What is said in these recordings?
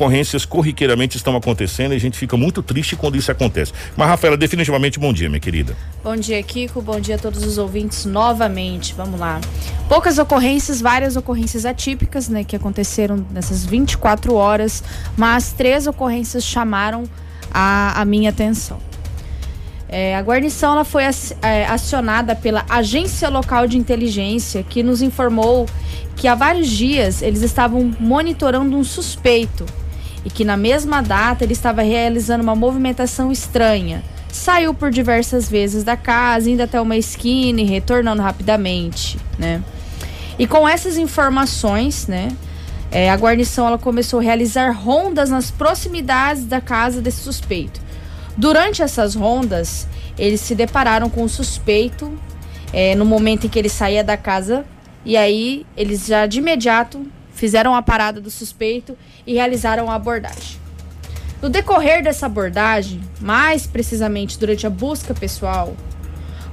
ocorrências corriqueiramente estão acontecendo e a gente fica muito triste quando isso acontece. Mas, Rafaela, definitivamente bom dia, minha querida. Bom dia, Kiko. Bom dia a todos os ouvintes novamente. Vamos lá. Poucas ocorrências, várias ocorrências atípicas, né, que aconteceram nessas 24 horas, mas três ocorrências chamaram a, a minha atenção. É, a guarnição ela foi é, acionada pela Agência Local de Inteligência, que nos informou que há vários dias eles estavam monitorando um suspeito e que na mesma data ele estava realizando uma movimentação estranha. Saiu por diversas vezes da casa, indo até uma esquina e retornando rapidamente, né? E com essas informações, né, é, a guarnição ela começou a realizar rondas nas proximidades da casa desse suspeito. Durante essas rondas, eles se depararam com o suspeito é, no momento em que ele saía da casa. E aí, eles já de imediato fizeram a parada do suspeito e realizaram a abordagem. No decorrer dessa abordagem, mais precisamente durante a busca pessoal,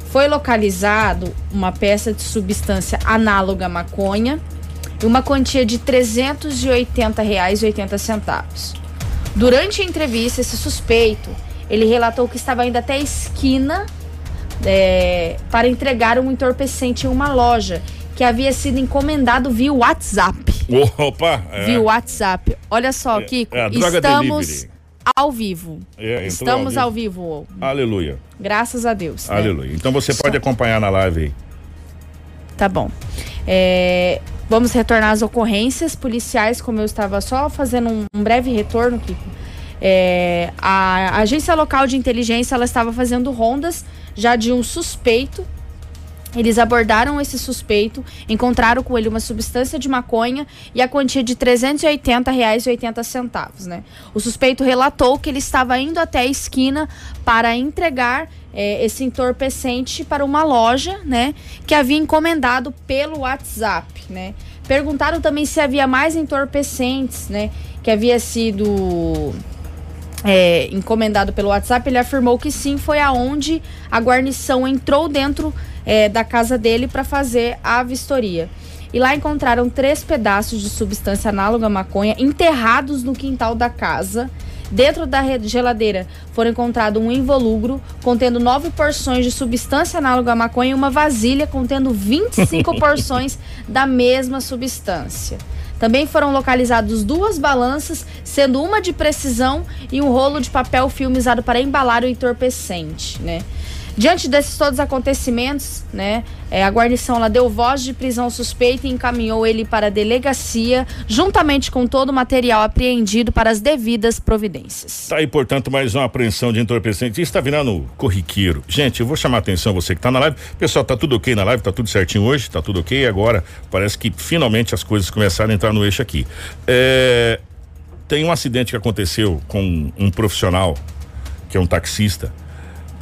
foi localizado uma peça de substância análoga à maconha e uma quantia de R$ 380,80. Durante a entrevista, esse suspeito ele relatou que estava indo até a esquina é, para entregar um entorpecente em uma loja que havia sido encomendado via WhatsApp. Opa! É. Via WhatsApp. Olha só, é, Kiko, é, estamos delivery. ao vivo. É, estamos ao vivo. ao vivo. Aleluia. Graças a Deus. Né? Aleluia. Né? Então você pode acompanhar na live aí. Tá bom. É, vamos retornar às ocorrências policiais, como eu estava só fazendo um, um breve retorno, Kiko. É, a agência local de inteligência ela estava fazendo rondas já de um suspeito. Eles abordaram esse suspeito, encontraram com ele uma substância de maconha e a quantia de R$ 380,80, né? O suspeito relatou que ele estava indo até a esquina para entregar é, esse entorpecente para uma loja, né, que havia encomendado pelo WhatsApp, né? Perguntaram também se havia mais entorpecentes, né, que havia sido é, encomendado pelo WhatsApp, ele afirmou que sim, foi aonde a guarnição entrou dentro é, da casa dele para fazer a vistoria. E lá encontraram três pedaços de substância análoga à maconha enterrados no quintal da casa. Dentro da geladeira foram encontrados um involugro contendo nove porções de substância análoga à maconha e uma vasilha contendo 25 porções da mesma substância. Também foram localizados duas balanças, sendo uma de precisão e um rolo de papel filme usado para embalar o entorpecente, né? Diante desses todos os acontecimentos, né, é, a guarnição ela deu voz de prisão ao suspeito e encaminhou ele para a delegacia, juntamente com todo o material apreendido para as devidas providências. Tá aí, portanto, mais uma apreensão de entorpecente. Está virando corriqueiro. Gente, eu vou chamar a atenção você que está na live. Pessoal, tá tudo ok na live, tá tudo certinho hoje, tá tudo ok. Agora parece que finalmente as coisas começaram a entrar no eixo aqui. É, tem um acidente que aconteceu com um profissional, que é um taxista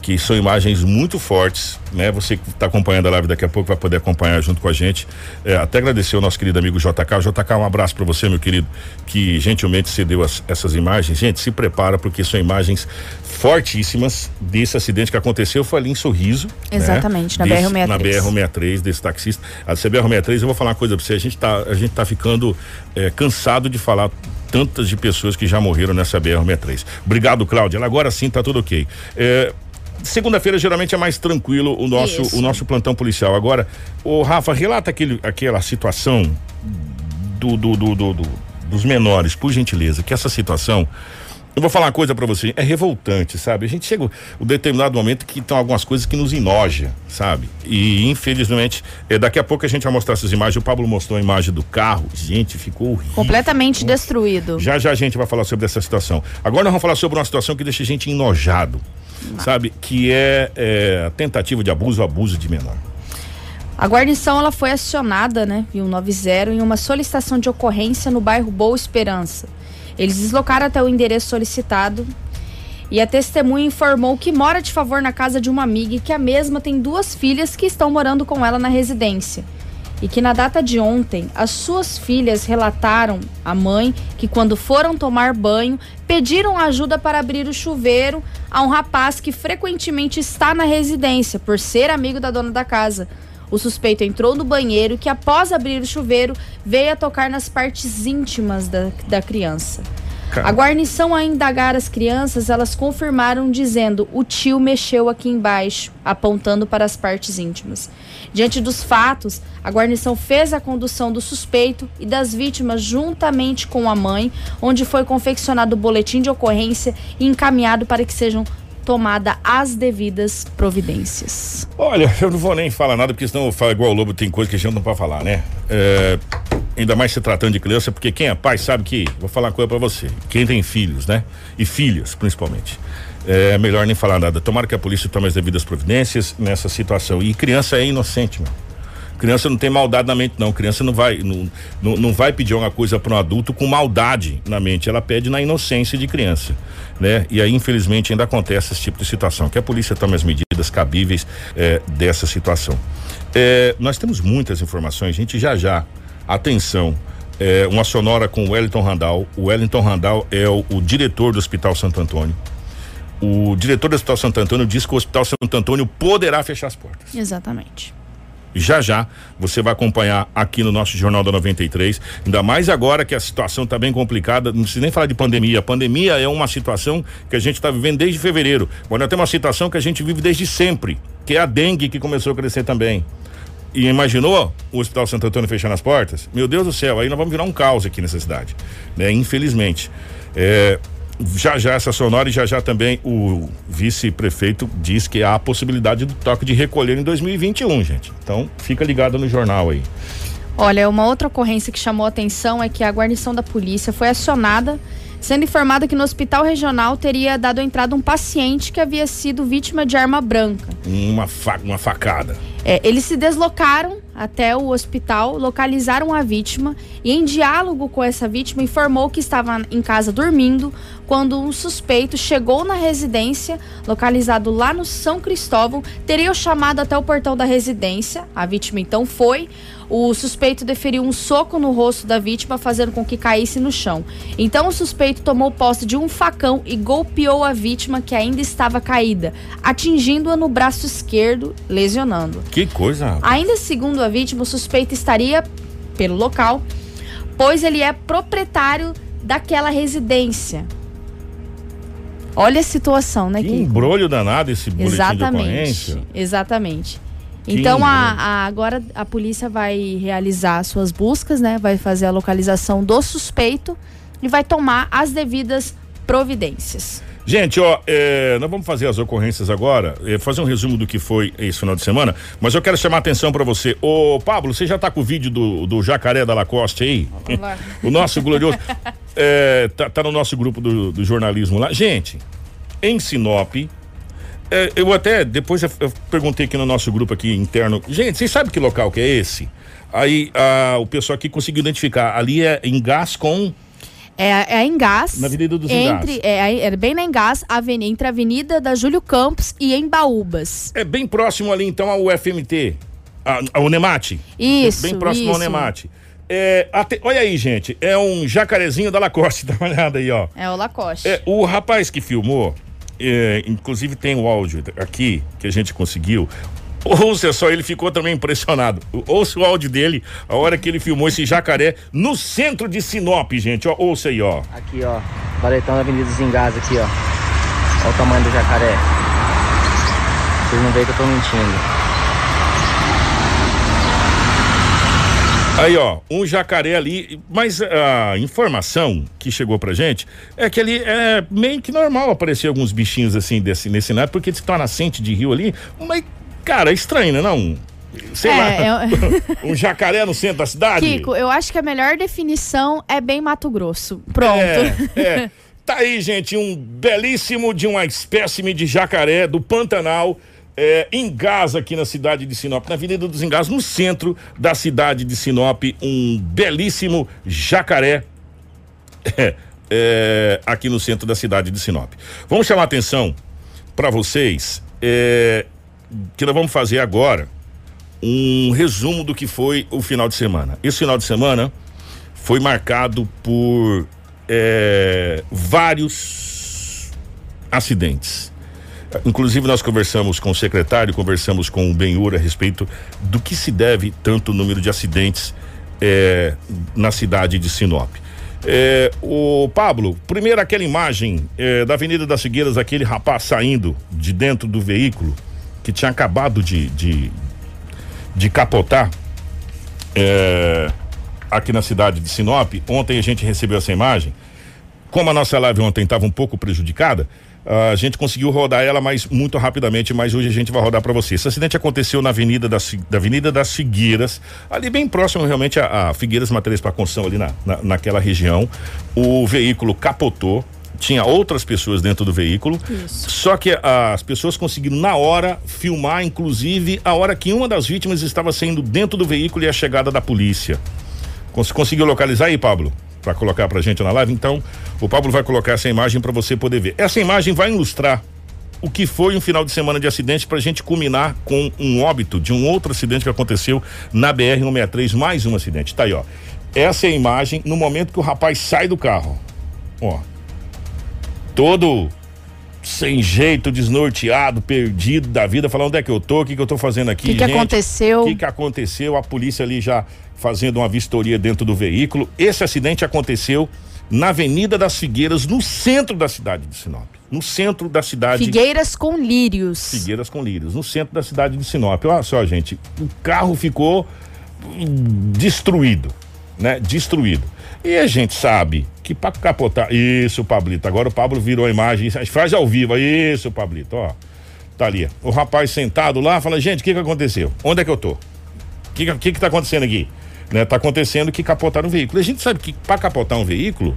que são imagens muito fortes, né? Você que está acompanhando a live daqui a pouco vai poder acompanhar junto com a gente. É, até agradecer ao nosso querido amigo JK. JK, um abraço para você, meu querido, que gentilmente cedeu as, essas imagens. Gente, se prepara porque são imagens fortíssimas desse acidente que aconteceu. Foi ali em Sorriso. Né? Exatamente, né? na BR-63. Na BR-63 desse taxista. A CBR-63, eu vou falar uma coisa para você. A gente tá, a gente tá ficando é, cansado de falar tantas de pessoas que já morreram nessa BR-63. Obrigado, Cláudia. Agora sim tá tudo ok. É, Segunda-feira geralmente é mais tranquilo o nosso, o nosso plantão policial. Agora, o Rafa, relata aquele, aquela situação do, do, do, do, dos menores, por gentileza, que essa situação. Eu vou falar uma coisa para você, é revoltante, sabe? A gente chega um determinado momento que tem algumas coisas que nos enoja, sabe? E infelizmente, é, daqui a pouco a gente vai mostrar essas imagens. O Pablo mostrou a imagem do carro, gente, ficou horrível. Completamente Nossa. destruído. Já já a gente vai falar sobre essa situação. Agora nós vamos falar sobre uma situação que deixa a gente enojado sabe? Que é, é tentativa de abuso, abuso de menor. A guarnição ela foi acionada, né, 190 em uma solicitação de ocorrência no bairro Boa Esperança. Eles deslocaram até o endereço solicitado e a testemunha informou que mora de favor na casa de uma amiga e que a mesma tem duas filhas que estão morando com ela na residência e que na data de ontem as suas filhas relataram à mãe que quando foram tomar banho pediram ajuda para abrir o chuveiro a um rapaz que frequentemente está na residência por ser amigo da dona da casa. O suspeito entrou no banheiro que após abrir o chuveiro veio a tocar nas partes íntimas da, da criança. A guarnição a indagar as crianças, elas confirmaram dizendo: "O tio mexeu aqui embaixo", apontando para as partes íntimas. Diante dos fatos, a guarnição fez a condução do suspeito e das vítimas juntamente com a mãe, onde foi confeccionado o boletim de ocorrência e encaminhado para que sejam tomada as devidas providências. Olha, eu não vou nem falar nada, porque senão eu falo igual o Lobo, tem coisa que a gente não pode falar, né? É, ainda mais se tratando de criança, porque quem é pai sabe que, vou falar uma coisa pra você, quem tem filhos, né? E filhas, principalmente. É melhor nem falar nada. Tomara que a polícia tome as devidas providências nessa situação. E criança é inocente, meu. Criança não tem maldade na mente, não. Criança não vai, não, não, não vai pedir uma coisa para um adulto com maldade na mente. Ela pede na inocência de criança, né? E aí, infelizmente, ainda acontece esse tipo de situação. Que a polícia tome as medidas cabíveis é, dessa situação. É, nós temos muitas informações, gente. Já já, atenção. É, uma sonora com o Wellington Randall. O Wellington Randall é o, o diretor do Hospital Santo Antônio o diretor do Hospital Santo Antônio diz que o Hospital Santo Antônio poderá fechar as portas. Exatamente. Já já você vai acompanhar aqui no nosso Jornal da 93. Ainda mais agora que a situação está bem complicada. Não precisa nem falar de pandemia. A pandemia é uma situação que a gente está vivendo desde fevereiro. Agora tem uma situação que a gente vive desde sempre, que é a dengue que começou a crescer também. E imaginou o Hospital Santo Antônio fechando as portas? Meu Deus do céu, aí nós vamos virar um caos aqui nessa cidade. Né? Infelizmente. É, já já essa sonora e já já também o vice-prefeito diz que há a possibilidade do toque de recolher em 2021, gente. Então, fica ligado no jornal aí. Olha, uma outra ocorrência que chamou atenção é que a guarnição da polícia foi acionada sendo informada que no hospital regional teria dado entrada um paciente que havia sido vítima de arma branca. Uma, fa uma facada. É, eles se deslocaram até o hospital, localizaram a vítima e, em diálogo com essa vítima, informou que estava em casa dormindo quando um suspeito chegou na residência, localizado lá no São Cristóvão, teria o chamado até o portão da residência. A vítima então foi. O suspeito deferiu um soco no rosto da vítima, fazendo com que caísse no chão. Então o suspeito tomou posse de um facão e golpeou a vítima que ainda estava caída, atingindo-a no braço esquerdo, lesionando. Que coisa. Ainda segundo a vítima, o suspeito estaria pelo local, pois ele é proprietário daquela residência. Olha a situação, né, que Kiko? embrolho danado esse boletim Exatamente. Exatamente. Então a, a, agora a polícia vai realizar suas buscas, né? Vai fazer a localização do suspeito e vai tomar as devidas providências. Gente, ó, é, nós vamos fazer as ocorrências agora, é, fazer um resumo do que foi esse final de semana, mas eu quero chamar a atenção para você. Ô, Pablo, você já tá com o vídeo do, do jacaré da Lacoste aí? o nosso glorioso. É, tá, tá, no nosso grupo do, do jornalismo lá. Gente, em Sinop, é, eu até, depois eu, eu, perguntei aqui no nosso grupo aqui interno, gente, vocês sabem que local que é esse? Aí a, o pessoal aqui conseguiu identificar, ali é em gás com... É, é em gás. Na Avenida dos entre, é, é, bem na Engás, avenida, entre a Avenida da Júlio Campos e Embaúbas. É bem próximo ali então ao FMT, ao Nemate. Isso, Bem próximo isso. ao Nemate. É, até, olha aí, gente, é um jacarezinho da Lacoste, dá uma olhada aí, ó. É o Lacoste. É, o rapaz que filmou, é, inclusive tem o áudio aqui que a gente conseguiu. Ouça só, ele ficou também impressionado. Ouça o áudio dele, a hora que ele filmou esse jacaré no centro de Sinop, gente. Ó, ouça aí, ó. Aqui, ó. Valetão da Avenida dos aqui, ó. Olha o tamanho do jacaré. Vocês não veem que eu tô mentindo. Aí, ó, um jacaré ali, mas a informação que chegou pra gente é que ali é meio que normal aparecer alguns bichinhos assim desse, nesse nada, porque se tá nascente de rio ali, mas, cara, é estranho, né, não? Sei é, lá, eu... um jacaré no centro da cidade? Kiko, eu acho que a melhor definição é bem Mato Grosso. Pronto. É, é. Tá aí, gente, um belíssimo de uma espécime de jacaré do Pantanal é, Engás aqui na cidade de Sinop, na Avenida dos Engás, no centro da cidade de Sinop, um belíssimo jacaré é, aqui no centro da cidade de Sinop. Vamos chamar atenção para vocês é, que nós vamos fazer agora um resumo do que foi o final de semana. Esse final de semana foi marcado por é, vários acidentes Inclusive, nós conversamos com o secretário, conversamos com o Benhur a respeito do que se deve tanto número de acidentes é, na cidade de Sinop. É, o Pablo, primeiro aquela imagem é, da Avenida das Figueiras, aquele rapaz saindo de dentro do veículo que tinha acabado de, de, de capotar é, aqui na cidade de Sinop. Ontem a gente recebeu essa imagem. Como a nossa live ontem estava um pouco prejudicada, a gente conseguiu rodar ela mais muito rapidamente, mas hoje a gente vai rodar para você. Esse acidente aconteceu na Avenida das, da Avenida das Figueiras, ali bem próximo realmente a, a Figueiras Materiais para Construção ali na, na, naquela região. O veículo capotou, tinha outras pessoas dentro do veículo. Isso. Só que as pessoas conseguiram na hora filmar, inclusive a hora que uma das vítimas estava saindo dentro do veículo e a chegada da polícia. Cons conseguiu localizar aí, Pablo? Para colocar pra gente na live. Então, o Pablo vai colocar essa imagem para você poder ver. Essa imagem vai ilustrar o que foi um final de semana de acidente para a gente culminar com um óbito de um outro acidente que aconteceu na BR 163, mais um acidente. Tá aí, ó. Essa é a imagem no momento que o rapaz sai do carro. Ó. Todo sem jeito, desnorteado, perdido da vida, falando onde é que eu tô, o que, que eu tô fazendo aqui. O que, que aconteceu? O que, que aconteceu? A polícia ali já fazendo uma vistoria dentro do veículo. Esse acidente aconteceu na Avenida das Figueiras, no centro da cidade de Sinop. No centro da cidade. Figueiras com lírios. Figueiras com lírios, no centro da cidade de Sinop. Olha só, gente, o carro ficou destruído, né? Destruído. E a gente sabe que para capotar. Isso, Pablito. Agora o Pablo virou a imagem. Faz ao vivo. Isso, Pablito, ó. Tá ali. O rapaz sentado lá fala: gente, o que que aconteceu? Onde é que eu tô? O que, que que tá acontecendo aqui? Né? Tá acontecendo que capotaram um veículo. A gente sabe que para capotar um veículo,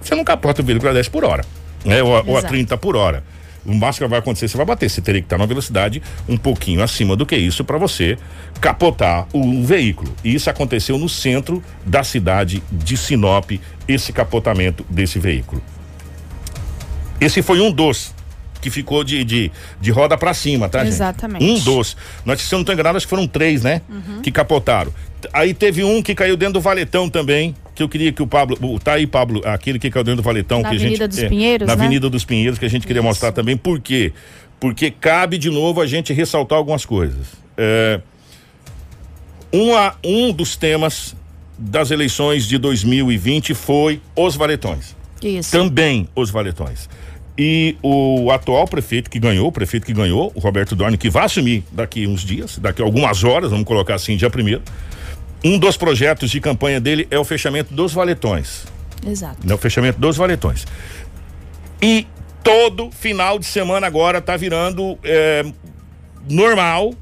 você não capota o veículo a 10 por hora, né? Ou, ou a 30 por hora. O máximo que vai acontecer, você vai bater. Você teria que estar numa velocidade um pouquinho acima do que isso para você capotar o veículo. E isso aconteceu no centro da cidade de Sinop, esse capotamento desse veículo. Esse foi um dos que ficou de, de, de roda para cima, tá, Exatamente. gente? Um dos. Nós, se eu não estou enganado, acho que foram três, né? Uhum. Que capotaram. Aí teve um que caiu dentro do valetão também, que eu queria que o Pablo. Tá aí, Pablo, aquele que caiu dentro do valetão. Na que Avenida a gente, dos é, Pinheiros. Na né? Avenida dos Pinheiros, que a gente queria Isso. mostrar também. Por quê? Porque cabe de novo a gente ressaltar algumas coisas. É, uma, um dos temas das eleições de 2020 foi os valetões. Isso. Também os valetões. E o atual prefeito que ganhou, o prefeito que ganhou, o Roberto Dorne, que vai assumir daqui uns dias, daqui a algumas horas, vamos colocar assim, dia primeiro. Um dos projetos de campanha dele é o fechamento dos valetões. Exato. É o fechamento dos valetões. E todo final de semana agora tá virando é, normal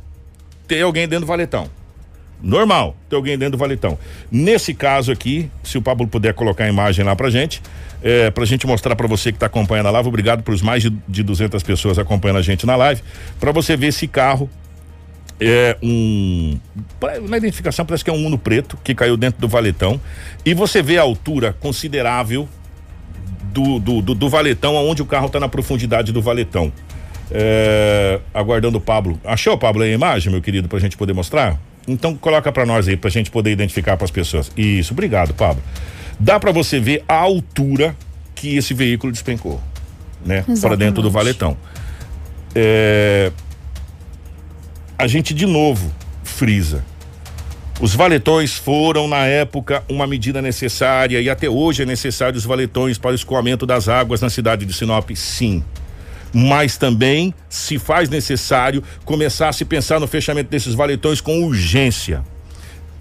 ter alguém dentro do valetão. Normal ter alguém dentro do valetão. Nesse caso aqui, se o Pablo puder colocar a imagem lá pra gente, é, pra gente mostrar para você que está acompanhando a live. Obrigado por mais de, de 200 pessoas acompanhando a gente na live. Para você ver esse carro é um. Na identificação parece que é um Uno preto que caiu dentro do valetão. E você vê a altura considerável do, do, do, do valetão, aonde o carro está na profundidade do valetão. É, aguardando o Pablo. Achou, Pablo, a imagem, meu querido, para a gente poder mostrar? Então coloca para nós aí, para a gente poder identificar para as pessoas. Isso, obrigado, Pablo dá para você ver a altura que esse veículo despencou, né? Para dentro do valetão. É... A gente de novo frisa. Os valetões foram, na época, uma medida necessária e até hoje é necessário os valetões para o escoamento das águas na cidade de Sinop, sim. Mas também se faz necessário começar a se pensar no fechamento desses valetões com urgência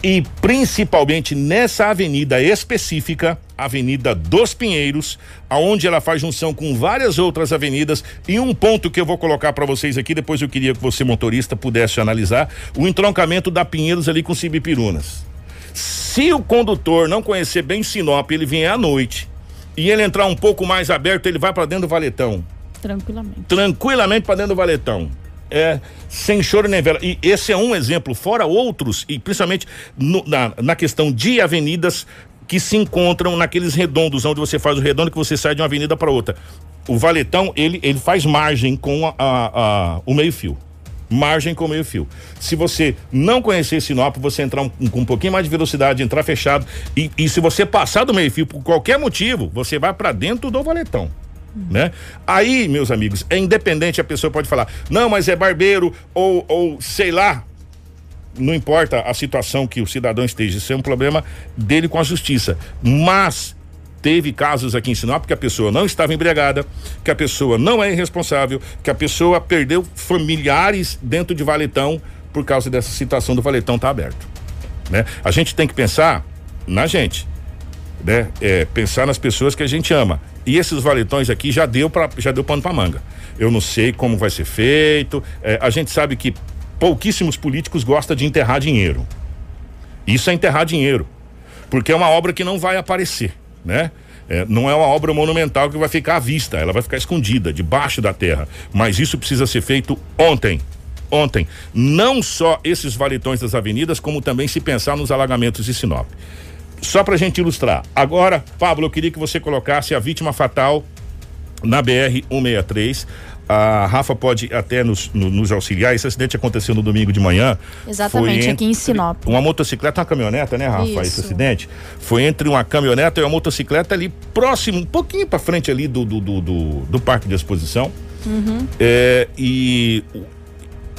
e principalmente nessa avenida específica, Avenida dos Pinheiros, aonde ela faz junção com várias outras avenidas e um ponto que eu vou colocar para vocês aqui, depois eu queria que você motorista pudesse analisar, o entroncamento da Pinheiros ali com Cibipirunas. Se o condutor não conhecer bem Sinop, ele vier à noite e ele entrar um pouco mais aberto, ele vai para dentro do valetão. Tranquilamente. Tranquilamente para dentro do valetão é, sem choro nem vela. E esse é um exemplo, fora outros, e principalmente no, na, na questão de avenidas que se encontram naqueles redondos, onde você faz o redondo que você sai de uma avenida para outra. O valetão, ele, ele faz margem com a, a, a o meio-fio. Margem com o meio-fio. Se você não conhecer Sinop, você entrar um, com um pouquinho mais de velocidade, entrar fechado, e, e se você passar do meio-fio por qualquer motivo, você vai para dentro do valetão né? Aí, meus amigos, é independente, a pessoa pode falar, não, mas é barbeiro ou, ou sei lá, não importa a situação que o cidadão esteja, isso é um problema dele com a justiça. Mas teve casos aqui em Sinop que a pessoa não estava embriagada, que a pessoa não é irresponsável, que a pessoa perdeu familiares dentro de valetão por causa dessa situação do valetão tá aberto. Né? A gente tem que pensar na gente, né? É, pensar nas pessoas que a gente ama. E esses valetões aqui já deu para já deu pano para manga. Eu não sei como vai ser feito. É, a gente sabe que pouquíssimos políticos gostam de enterrar dinheiro. Isso é enterrar dinheiro, porque é uma obra que não vai aparecer né? É, não é uma obra monumental que vai ficar à vista, ela vai ficar escondida debaixo da terra. Mas isso precisa ser feito ontem. Ontem. Não só esses valetões das avenidas, como também se pensar nos alagamentos de Sinop. Só para a gente ilustrar. Agora, Pablo, eu queria que você colocasse a vítima fatal na BR 163 a Rafa pode até nos, nos, auxiliar. Esse acidente aconteceu no domingo de manhã. Exatamente, entre, aqui em Sinop. Uma motocicleta, uma caminhoneta, né, Rafa? Isso. Esse acidente foi entre uma caminhoneta e uma motocicleta ali próximo, um pouquinho para frente ali do, do, do, do, do parque de exposição. Uhum. É, e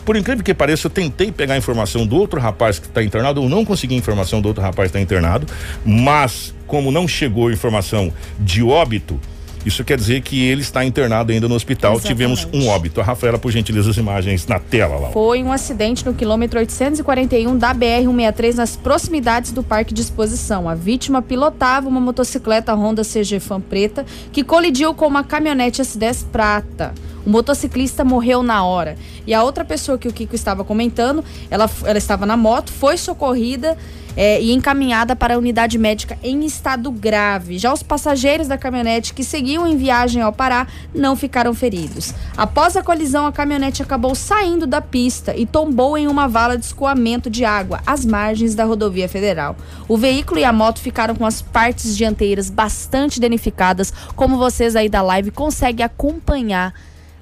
por incrível que pareça, eu tentei pegar a informação do outro rapaz que está internado, eu não consegui informação do outro rapaz que está internado, mas como não chegou informação de óbito, isso quer dizer que ele está internado ainda no hospital. Exatamente. Tivemos um óbito. A Rafaela, por gentileza, as imagens na tela lá. Foi um acidente no quilômetro 841 da BR-163, nas proximidades do Parque de Exposição. A vítima pilotava uma motocicleta Honda CG Fan preta que colidiu com uma caminhonete S10 prata. O motociclista morreu na hora. E a outra pessoa que o Kiko estava comentando, ela, ela estava na moto, foi socorrida é, e encaminhada para a unidade médica em estado grave. Já os passageiros da caminhonete que seguiam em viagem ao Pará não ficaram feridos. Após a colisão, a caminhonete acabou saindo da pista e tombou em uma vala de escoamento de água às margens da rodovia federal. O veículo e a moto ficaram com as partes dianteiras bastante danificadas, como vocês aí da live conseguem acompanhar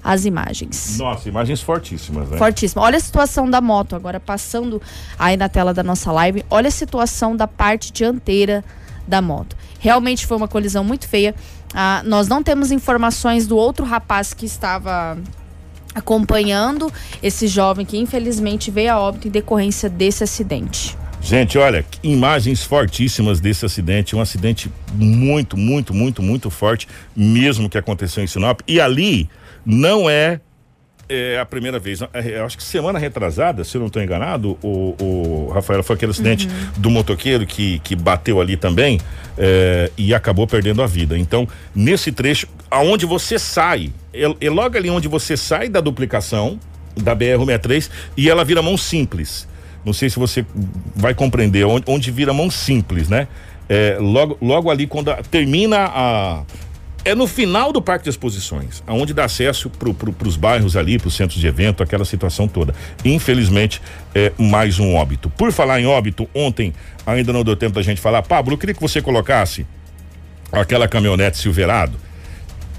as imagens. Nossa, imagens fortíssimas, né? Fortíssimas. Olha a situação da moto, agora passando aí na tela da nossa live. Olha a situação da parte dianteira da moto. Realmente foi uma colisão muito feia. Ah, nós não temos informações do outro rapaz que estava acompanhando esse jovem que infelizmente veio a óbito em decorrência desse acidente. Gente, olha, imagens fortíssimas desse acidente, um acidente muito, muito, muito, muito forte, mesmo que aconteceu em Sinop. E ali, não é, é a primeira vez. É, acho que semana retrasada, se eu não estou enganado, o, o Rafael foi aquele acidente uhum. do motoqueiro que, que bateu ali também é, e acabou perdendo a vida. Então, nesse trecho, aonde você sai, é, é logo ali onde você sai da duplicação da BR-63 e ela vira mão simples. Não sei se você vai compreender onde, onde vira mão simples, né? É, logo, logo ali quando a, termina a, é no final do Parque de Exposições, aonde dá acesso para pro, os bairros ali, para os centros de evento, aquela situação toda. Infelizmente, é mais um óbito. Por falar em óbito, ontem ainda não deu tempo da gente falar. Pablo, eu queria que você colocasse aquela caminhonete Silverado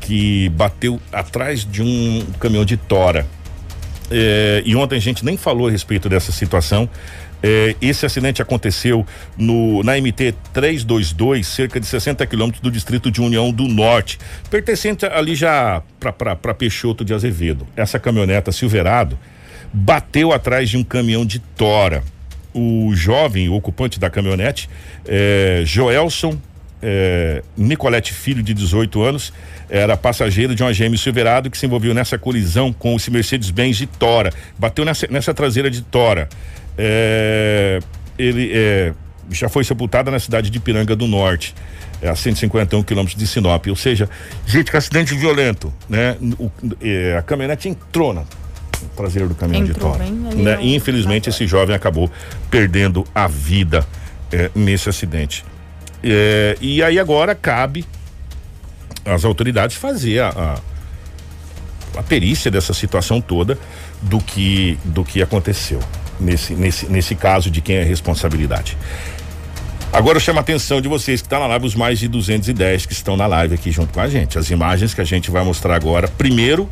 que bateu atrás de um caminhão de tora. É, e ontem a gente nem falou a respeito dessa situação. É, esse acidente aconteceu no, na MT 322, cerca de 60 quilômetros do distrito de União do Norte, pertencente ali já para Peixoto de Azevedo. Essa caminhoneta Silverado bateu atrás de um caminhão de tora. O jovem ocupante da caminhonete, é, Joelson é, Nicolete Filho, de 18 anos, era passageiro de uma GM Silverado que se envolveu nessa colisão com esse Mercedes-Benz de Tora. Bateu nessa, nessa traseira de Tora é, ele é, já foi sepultada na cidade de Piranga do Norte, é, a 151 quilômetros de Sinop. Ou seja, gente, que acidente violento, né? O, é, a caminhonete entrou na traseiro do caminhão entrou, de Tora. Né? E infelizmente esse jovem acabou perdendo a vida é, nesse acidente. É, e aí agora cabe às autoridades fazer a, a, a perícia dessa situação toda do que do que aconteceu nesse, nesse, nesse caso de quem é responsabilidade. Agora eu chamo a atenção de vocês que estão tá na live, os mais de 210 que estão na live aqui junto com a gente. As imagens que a gente vai mostrar agora, primeiro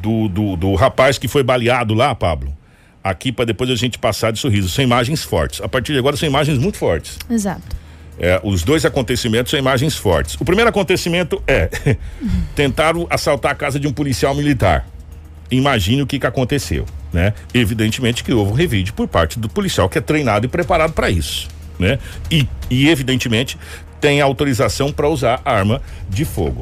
do, do, do rapaz que foi baleado lá, Pablo. Aqui para depois a gente passar de sorriso. São imagens fortes. A partir de agora são imagens muito fortes. Exato. É, os dois acontecimentos são imagens fortes. O primeiro acontecimento é tentaram assaltar a casa de um policial militar. Imagine o que, que aconteceu né? Evidentemente que houve um revide por parte do policial que é treinado e preparado para isso, né? E, e evidentemente tem autorização para usar arma de fogo.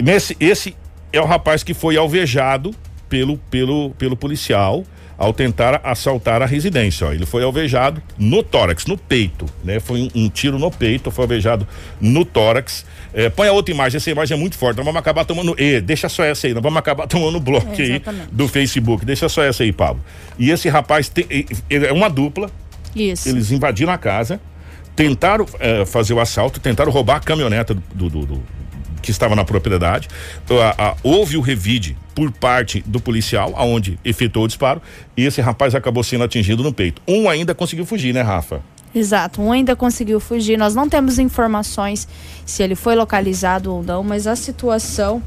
Nesse, esse é o rapaz que foi alvejado pelo, pelo, pelo policial ao tentar assaltar a residência. Ó. Ele foi alvejado no tórax, no peito, né? Foi um, um tiro no peito, foi alvejado no tórax. É, põe a outra imagem, essa imagem é muito forte. Nós vamos acabar tomando. E, deixa só essa aí, nós vamos acabar tomando bloco é, aí do Facebook. Deixa só essa aí, Pablo. E esse rapaz tem, é uma dupla. Isso. Eles invadiram a casa, tentaram é, fazer o assalto, tentaram roubar a caminhoneta do, do, do que estava na propriedade. A, a, houve o revide por parte do policial, aonde efetuou o disparo, e esse rapaz acabou sendo atingido no peito. Um ainda conseguiu fugir, né, Rafa? Exato, um ainda conseguiu fugir. Nós não temos informações se ele foi localizado ou não, mas a situação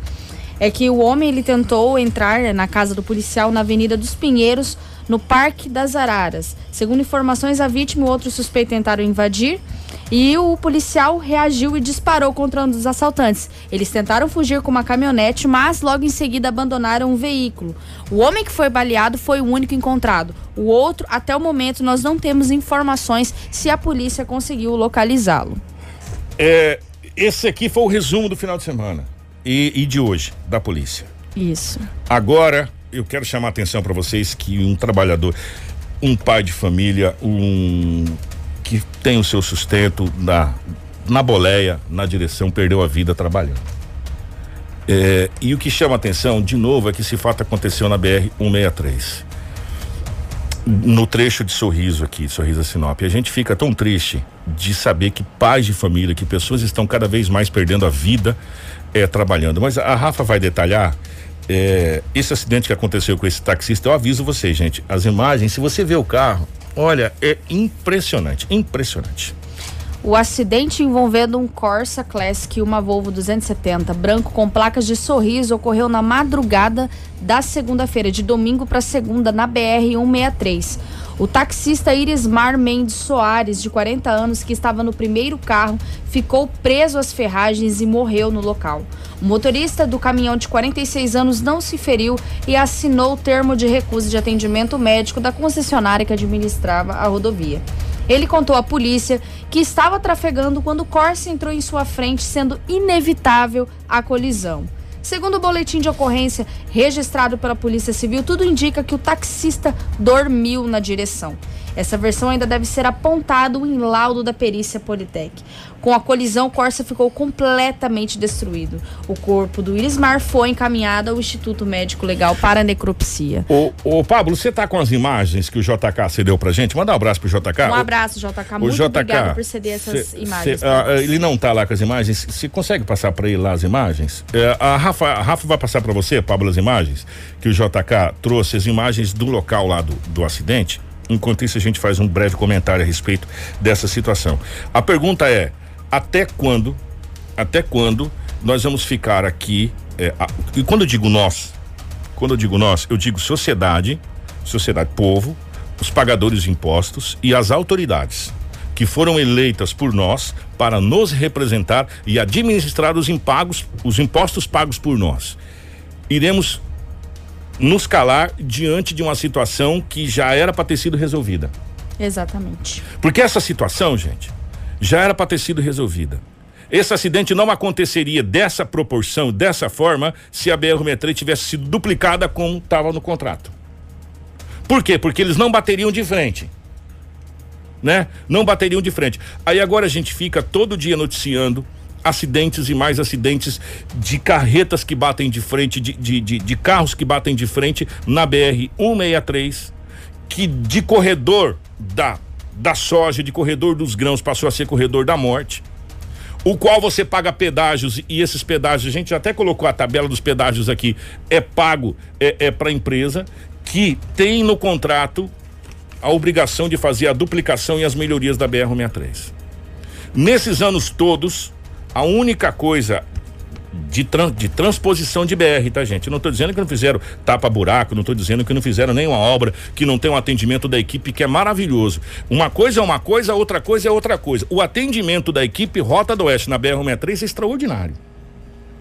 é que o homem ele tentou entrar na casa do policial na Avenida dos Pinheiros, no Parque das Araras. Segundo informações, a vítima e o outro suspeito tentaram invadir e o policial reagiu e disparou contra um dos assaltantes. Eles tentaram fugir com uma caminhonete, mas logo em seguida abandonaram o veículo. O homem que foi baleado foi o único encontrado. O outro, até o momento, nós não temos informações se a polícia conseguiu localizá-lo. É, esse aqui foi o resumo do final de semana e, e de hoje da polícia. Isso. Agora, eu quero chamar a atenção para vocês que um trabalhador, um pai de família, um que tem o seu sustento na, na boleia, na direção, perdeu a vida trabalhando. É, e o que chama atenção, de novo, é que esse fato aconteceu na BR 163. No trecho de sorriso aqui, sorriso Sinop. A gente fica tão triste de saber que pais de família, que pessoas estão cada vez mais perdendo a vida é, trabalhando. Mas a Rafa vai detalhar é, esse acidente que aconteceu com esse taxista. Eu aviso vocês, gente. As imagens, se você vê o carro, Olha, é impressionante, impressionante. O acidente envolvendo um Corsa Classic e uma Volvo 270 branco com placas de sorriso ocorreu na madrugada da segunda-feira, de domingo para segunda, na BR 163. O taxista Irismar Mendes Soares, de 40 anos, que estava no primeiro carro, ficou preso às ferragens e morreu no local. O motorista do caminhão de 46 anos não se feriu e assinou o termo de recusa de atendimento médico da concessionária que administrava a rodovia. Ele contou à polícia que estava trafegando quando o Corsa entrou em sua frente, sendo inevitável a colisão. Segundo o boletim de ocorrência registrado pela Polícia Civil, tudo indica que o taxista dormiu na direção. Essa versão ainda deve ser apontado em laudo da perícia Politec. Com a colisão, o Corsa ficou completamente destruído. O corpo do Irismar foi encaminhado ao Instituto Médico Legal para necropsia. Ô, ô Pablo, você tá com as imagens que o JK cedeu pra gente? Manda um abraço pro JK. Um abraço, JK. Muito JK, obrigado por ceder essas cê, imagens. Cê, ah, ele não tá lá com as imagens. Você consegue passar para ele lá as imagens? É, a, Rafa, a Rafa vai passar para você, Pablo, as imagens que o JK trouxe, as imagens do local lá do, do acidente. Enquanto isso, a gente faz um breve comentário a respeito dessa situação. A pergunta é: até quando, até quando nós vamos ficar aqui? É, a, e quando eu digo nós, quando eu digo nós, eu digo sociedade, sociedade, povo, os pagadores de impostos e as autoridades que foram eleitas por nós para nos representar e administrar os impagos, os impostos pagos por nós. Iremos nos calar diante de uma situação que já era para ter sido resolvida. Exatamente. Porque essa situação, gente, já era para ter sido resolvida. Esse acidente não aconteceria dessa proporção, dessa forma, se a BR-63 tivesse sido duplicada como estava no contrato. Por quê? Porque eles não bateriam de frente. Né? Não bateriam de frente. Aí agora a gente fica todo dia noticiando acidentes e mais acidentes de carretas que batem de frente, de, de, de, de carros que batem de frente na BR 163, que de corredor da, da soja, de corredor dos grãos, passou a ser corredor da morte o qual você paga pedágios e esses pedágios, a gente até colocou a tabela dos pedágios aqui, é pago é, é para a empresa que tem no contrato a obrigação de fazer a duplicação e as melhorias da BR-63. Nesses anos todos, a única coisa de, de transposição de BR, tá, gente? Não estou dizendo que não fizeram tapa-buraco, não estou dizendo que não fizeram nenhuma obra, que não tem um atendimento da equipe que é maravilhoso. Uma coisa é uma coisa, outra coisa é outra coisa. O atendimento da equipe Rota do Oeste na BR-63 é extraordinário.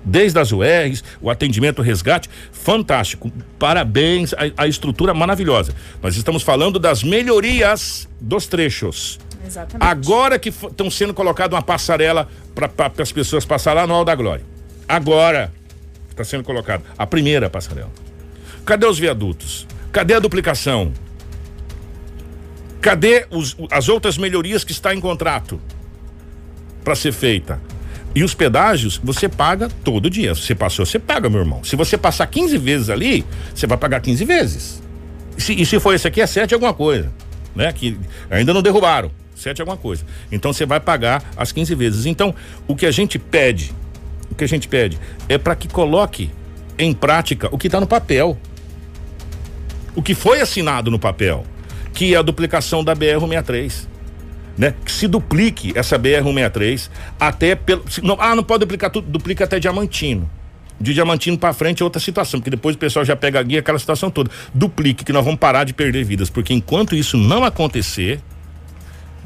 Desde as URs, o atendimento, o resgate, fantástico. Parabéns, a, a estrutura maravilhosa. Nós estamos falando das melhorias dos trechos Exatamente. Agora que estão sendo colocada uma passarela para as pessoas passar lá no Alto da Glória. Agora está sendo colocada a primeira passarela. Cadê os viadutos? Cadê a duplicação? Cadê os, as outras melhorias que está em contrato para ser feita? E os pedágios você paga todo dia. Se você passou, você paga, meu irmão. Se você passar 15 vezes ali, você vai pagar 15 vezes. E se, e se for esse aqui, é 7 alguma coisa. Né? Que ainda não derrubaram. 7 alguma coisa. Então você vai pagar as 15 vezes. Então, o que a gente pede, o que a gente pede é para que coloque em prática o que está no papel. O que foi assinado no papel, que é a duplicação da BR-163 né? Que se duplique essa BR-163 até pelo. Não, ah, não pode duplicar tudo, duplica até Diamantino. De Diamantino para frente é outra situação, porque depois o pessoal já pega a guia, aquela situação toda. Duplique, que nós vamos parar de perder vidas, porque enquanto isso não acontecer,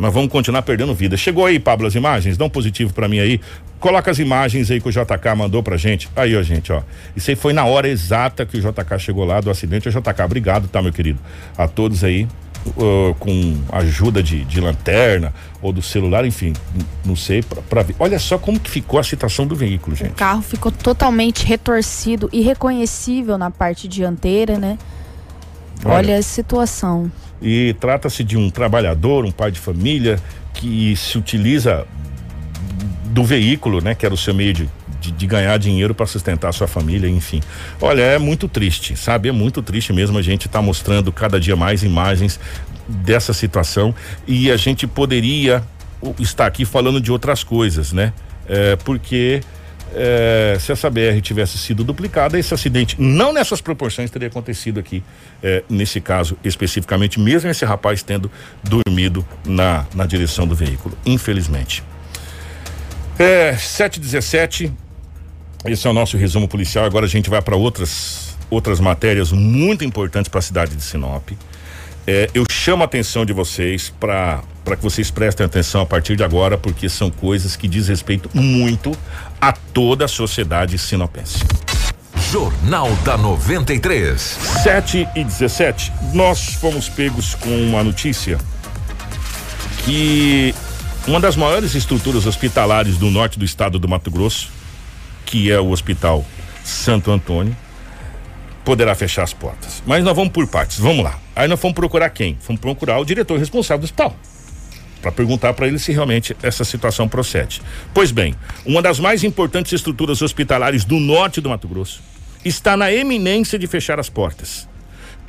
nós vamos continuar perdendo vidas. Chegou aí, Pablo, as imagens? Dá um positivo para mim aí. Coloca as imagens aí que o JK mandou pra gente. Aí, ó, gente, ó. Isso aí foi na hora exata que o JK chegou lá do acidente. O JK, obrigado, tá, meu querido? A todos aí uh, com ajuda de, de, lanterna ou do celular, enfim, não sei, para ver. Olha só como que ficou a situação do veículo, gente. O carro ficou totalmente retorcido, irreconhecível na parte dianteira, né? Olha, Olha a situação. E trata-se de um trabalhador, um pai de família que se utiliza do veículo, né, que era o seu meio de, de, de ganhar dinheiro para sustentar a sua família, enfim. Olha, é muito triste, sabe? É muito triste mesmo a gente tá mostrando cada dia mais imagens dessa situação e a gente poderia estar aqui falando de outras coisas, né? É, porque é, se essa BR tivesse sido duplicada, esse acidente, não nessas proporções, teria acontecido aqui, é, nesse caso especificamente, mesmo esse rapaz tendo dormido na, na direção do veículo, infelizmente. É, 717 esse é o nosso resumo policial. Agora a gente vai para outras outras matérias muito importantes para a cidade de Sinop. É, eu chamo a atenção de vocês para para que vocês prestem atenção a partir de agora, porque são coisas que diz respeito muito a toda a sociedade sinopense. Jornal da 93. 7 e 17. Nós fomos pegos com uma notícia que uma das maiores estruturas hospitalares do norte do estado do Mato Grosso que é o Hospital Santo Antônio, poderá fechar as portas. Mas nós vamos por partes, vamos lá. Aí nós vamos procurar quem? Vamos procurar o diretor responsável do hospital. Para perguntar para ele se realmente essa situação procede. Pois bem, uma das mais importantes estruturas hospitalares do norte do Mato Grosso está na eminência de fechar as portas.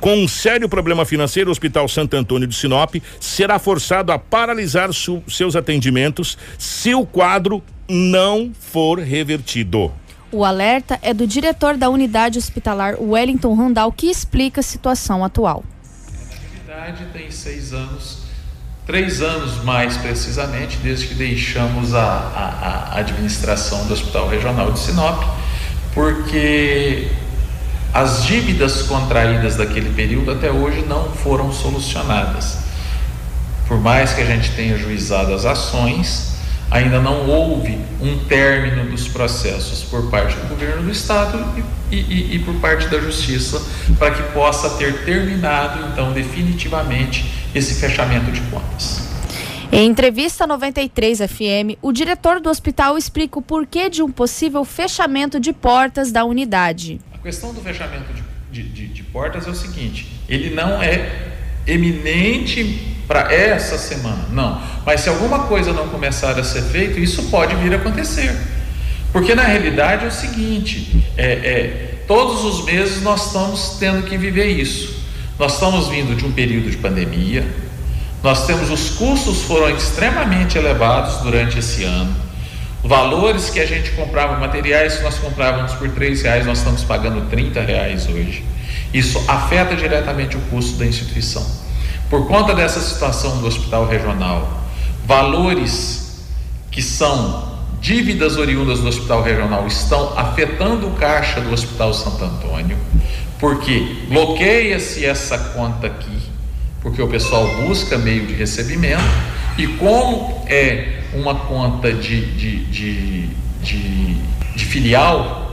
Com um sério problema financeiro, o Hospital Santo Antônio de Sinop será forçado a paralisar seus atendimentos se o quadro não for revertido. O alerta é do diretor da unidade hospitalar Wellington Randall, que explica a situação atual. A atividade tem seis anos, três anos mais precisamente, desde que deixamos a, a, a administração do Hospital Regional de Sinop, porque as dívidas contraídas daquele período até hoje não foram solucionadas. Por mais que a gente tenha juizado as ações, ainda não houve um término dos processos por parte do governo do estado e, e, e por parte da justiça para que possa ter terminado então definitivamente esse fechamento de contas. Em entrevista 93 FM, o diretor do hospital explica o porquê de um possível fechamento de portas da unidade. A questão do fechamento de, de, de portas é o seguinte: ele não é eminente para essa semana, não. Mas se alguma coisa não começar a ser feita, isso pode vir a acontecer. Porque na realidade é o seguinte: é, é, todos os meses nós estamos tendo que viver isso. Nós estamos vindo de um período de pandemia, nós temos os custos foram extremamente elevados durante esse ano. Valores que a gente comprava, materiais que nós comprávamos por três reais, nós estamos pagando 30 reais hoje. Isso afeta diretamente o custo da instituição. Por conta dessa situação do hospital regional, valores que são dívidas oriundas do hospital regional estão afetando o caixa do Hospital Santo Antônio, porque bloqueia-se essa conta aqui, porque o pessoal busca meio de recebimento, e como é uma conta de, de, de, de, de filial,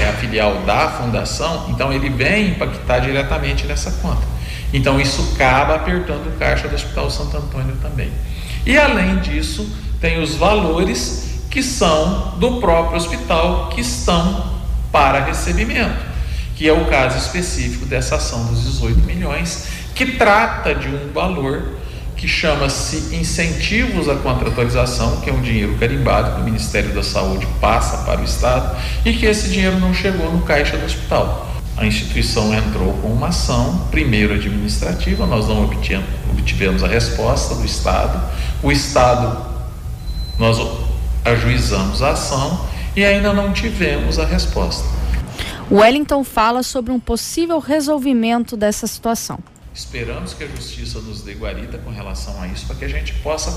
é a filial da fundação, então ele vem impactar diretamente nessa conta. Então isso acaba apertando o caixa do Hospital Santo Antônio também. E além disso, tem os valores que são do próprio hospital que estão para recebimento, que é o caso específico dessa ação dos 18 milhões, que trata de um valor que chama-se incentivos à contratualização, que é um dinheiro carimbado que o Ministério da Saúde passa para o Estado e que esse dinheiro não chegou no caixa do hospital. A instituição entrou com uma ação, primeiro administrativa, nós não obtivemos, a resposta do Estado, o Estado, nós ajuizamos a ação e ainda não tivemos a resposta. Wellington fala sobre um possível resolvimento dessa situação. Esperamos que a justiça nos dê guarida com relação a isso, para que a gente possa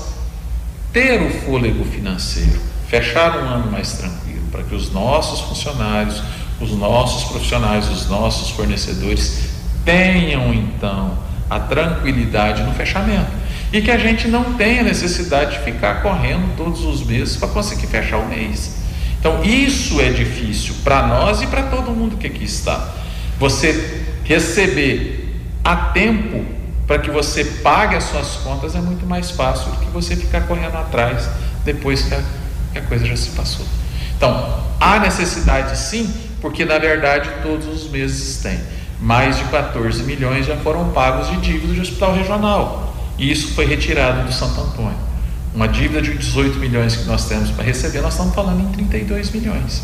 ter o fôlego financeiro, fechar um ano mais tranquilo, para que os nossos funcionários, os nossos profissionais, os nossos fornecedores tenham então a tranquilidade no fechamento e que a gente não tenha necessidade de ficar correndo todos os meses para conseguir fechar o mês. Então, isso é difícil para nós e para todo mundo que aqui está. Você receber a tempo para que você pague as suas contas é muito mais fácil do que você ficar correndo atrás depois que a, que a coisa já se passou. Então, há necessidade sim, porque na verdade todos os meses tem. Mais de 14 milhões já foram pagos de dívida de hospital regional. E isso foi retirado do Santo Antônio. Uma dívida de 18 milhões que nós temos para receber, nós estamos falando em 32 milhões.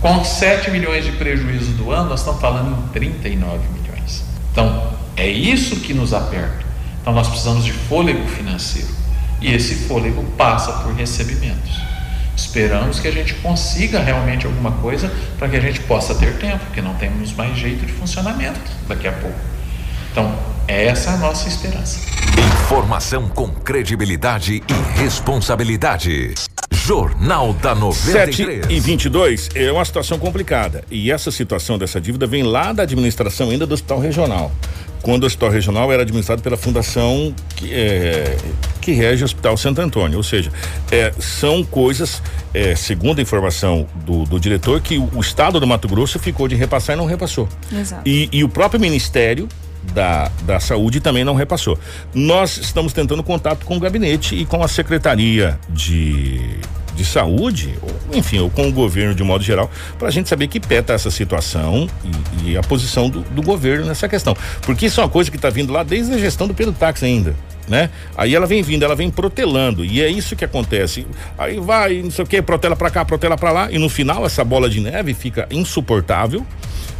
Com 7 milhões de prejuízo do ano, nós estamos falando em 39 milhões. Então, é isso que nos aperta. Então nós precisamos de fôlego financeiro. E esse fôlego passa por recebimentos. Esperamos que a gente consiga realmente alguma coisa para que a gente possa ter tempo, porque não temos mais jeito de funcionamento daqui a pouco. Então, essa é a nossa esperança. Informação com credibilidade e responsabilidade. Jornal da 93. 7 e 22 é uma situação complicada. E essa situação dessa dívida vem lá da administração ainda do Hospital Regional quando o Hospital Regional era administrado pela fundação que, é, que rege o Hospital Santo Antônio. Ou seja, é, são coisas, é, segundo a informação do, do diretor, que o, o, Estado do Mato Grosso ficou de repassar e não repassou. Exato. E, e o próprio Ministério da, da Saúde também não repassou. Nós estamos tentando contato com o gabinete e com a Secretaria de de saúde, ou, enfim, ou com o governo de modo geral, para a gente saber que peta essa situação e, e a posição do, do, governo nessa questão. Porque isso é uma coisa que está vindo lá desde a gestão do Pedro Táxi ainda. Né? Aí ela vem vindo, ela vem protelando e é isso que acontece. Aí vai, não sei o que, protela para cá, protela para lá e no final essa bola de neve fica insuportável,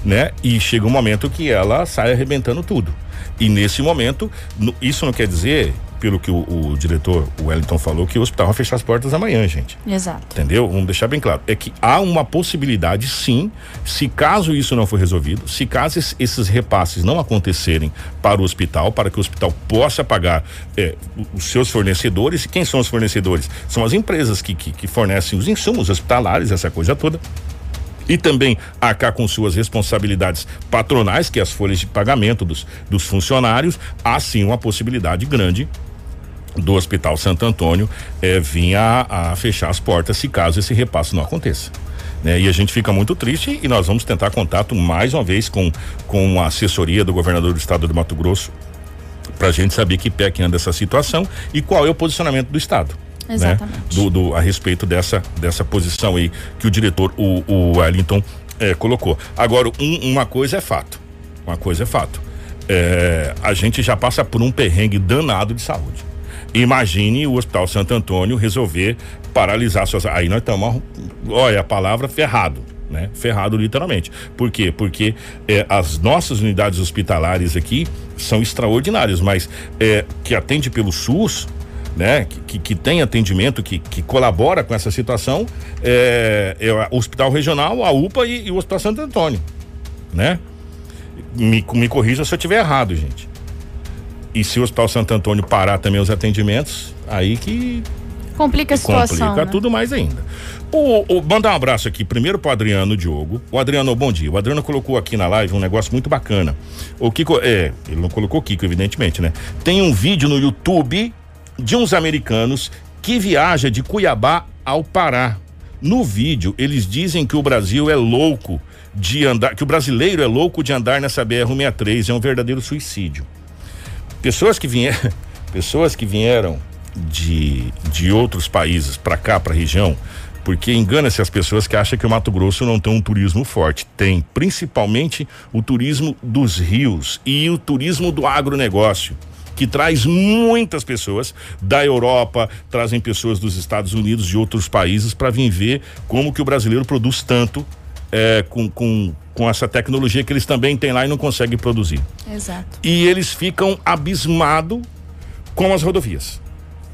né? E chega um momento que ela sai arrebentando tudo. E nesse momento, isso não quer dizer pelo que o, o, diretor Wellington falou, que o hospital vai fechar as portas amanhã, gente. Exato. Entendeu? Vamos deixar bem claro. É que há uma possibilidade, sim, se caso isso não for resolvido, se caso esses repasses não acontecerem para o hospital, para que o hospital possa pagar é, os seus fornecedores. E quem são os fornecedores? São as empresas que, que, que fornecem os insumos hospitalares, essa coisa toda e também arcar com suas responsabilidades patronais, que é as folhas de pagamento dos, dos funcionários, há sim uma possibilidade grande do Hospital Santo Antônio é, vinha a, a fechar as portas se caso esse repasse não aconteça. Né? E a gente fica muito triste e nós vamos tentar contato mais uma vez com, com a assessoria do governador do estado do Mato Grosso para a gente saber que pé que anda essa situação e qual é o posicionamento do estado. Né? Exatamente. Né? Do, do, a respeito dessa, dessa posição aí que o diretor, o, o Wellington, é, colocou. Agora, um, uma coisa é fato. Uma coisa é fato. É, a gente já passa por um perrengue danado de saúde. Imagine o Hospital Santo Antônio resolver paralisar suas. Aí nós estamos, olha a palavra ferrado. Né? Ferrado literalmente. Por quê? Porque é, as nossas unidades hospitalares aqui são extraordinárias, mas é, que atende pelo SUS, né? Que, que, tem atendimento, que, que colabora com essa situação, é, é o Hospital Regional, a UPA e, e, o Hospital Santo Antônio, né? Me, me corrija se eu estiver errado, gente. E se o Hospital Santo Antônio parar também os atendimentos, aí que. Complica a situação. Complica né? tudo mais ainda. O, o, mandar um abraço aqui primeiro pro Adriano Diogo. O Adriano, bom dia. O Adriano colocou aqui na live um negócio muito bacana. O Kiko, é, ele não colocou Kiko, evidentemente, né? Tem um vídeo no YouTube de uns americanos que viaja de Cuiabá ao Pará. No vídeo, eles dizem que o Brasil é louco de andar, que o brasileiro é louco de andar nessa BR-63, é um verdadeiro suicídio. Pessoas que vieram, pessoas que vieram de, de outros países para cá, para a região, porque engana-se as pessoas que acham que o Mato Grosso não tem um turismo forte. Tem, principalmente o turismo dos rios e o turismo do agronegócio que traz muitas pessoas da Europa, trazem pessoas dos Estados Unidos, de outros países, para vir ver como que o brasileiro produz tanto é, com, com, com essa tecnologia que eles também têm lá e não conseguem produzir. Exato. E eles ficam abismados com as rodovias.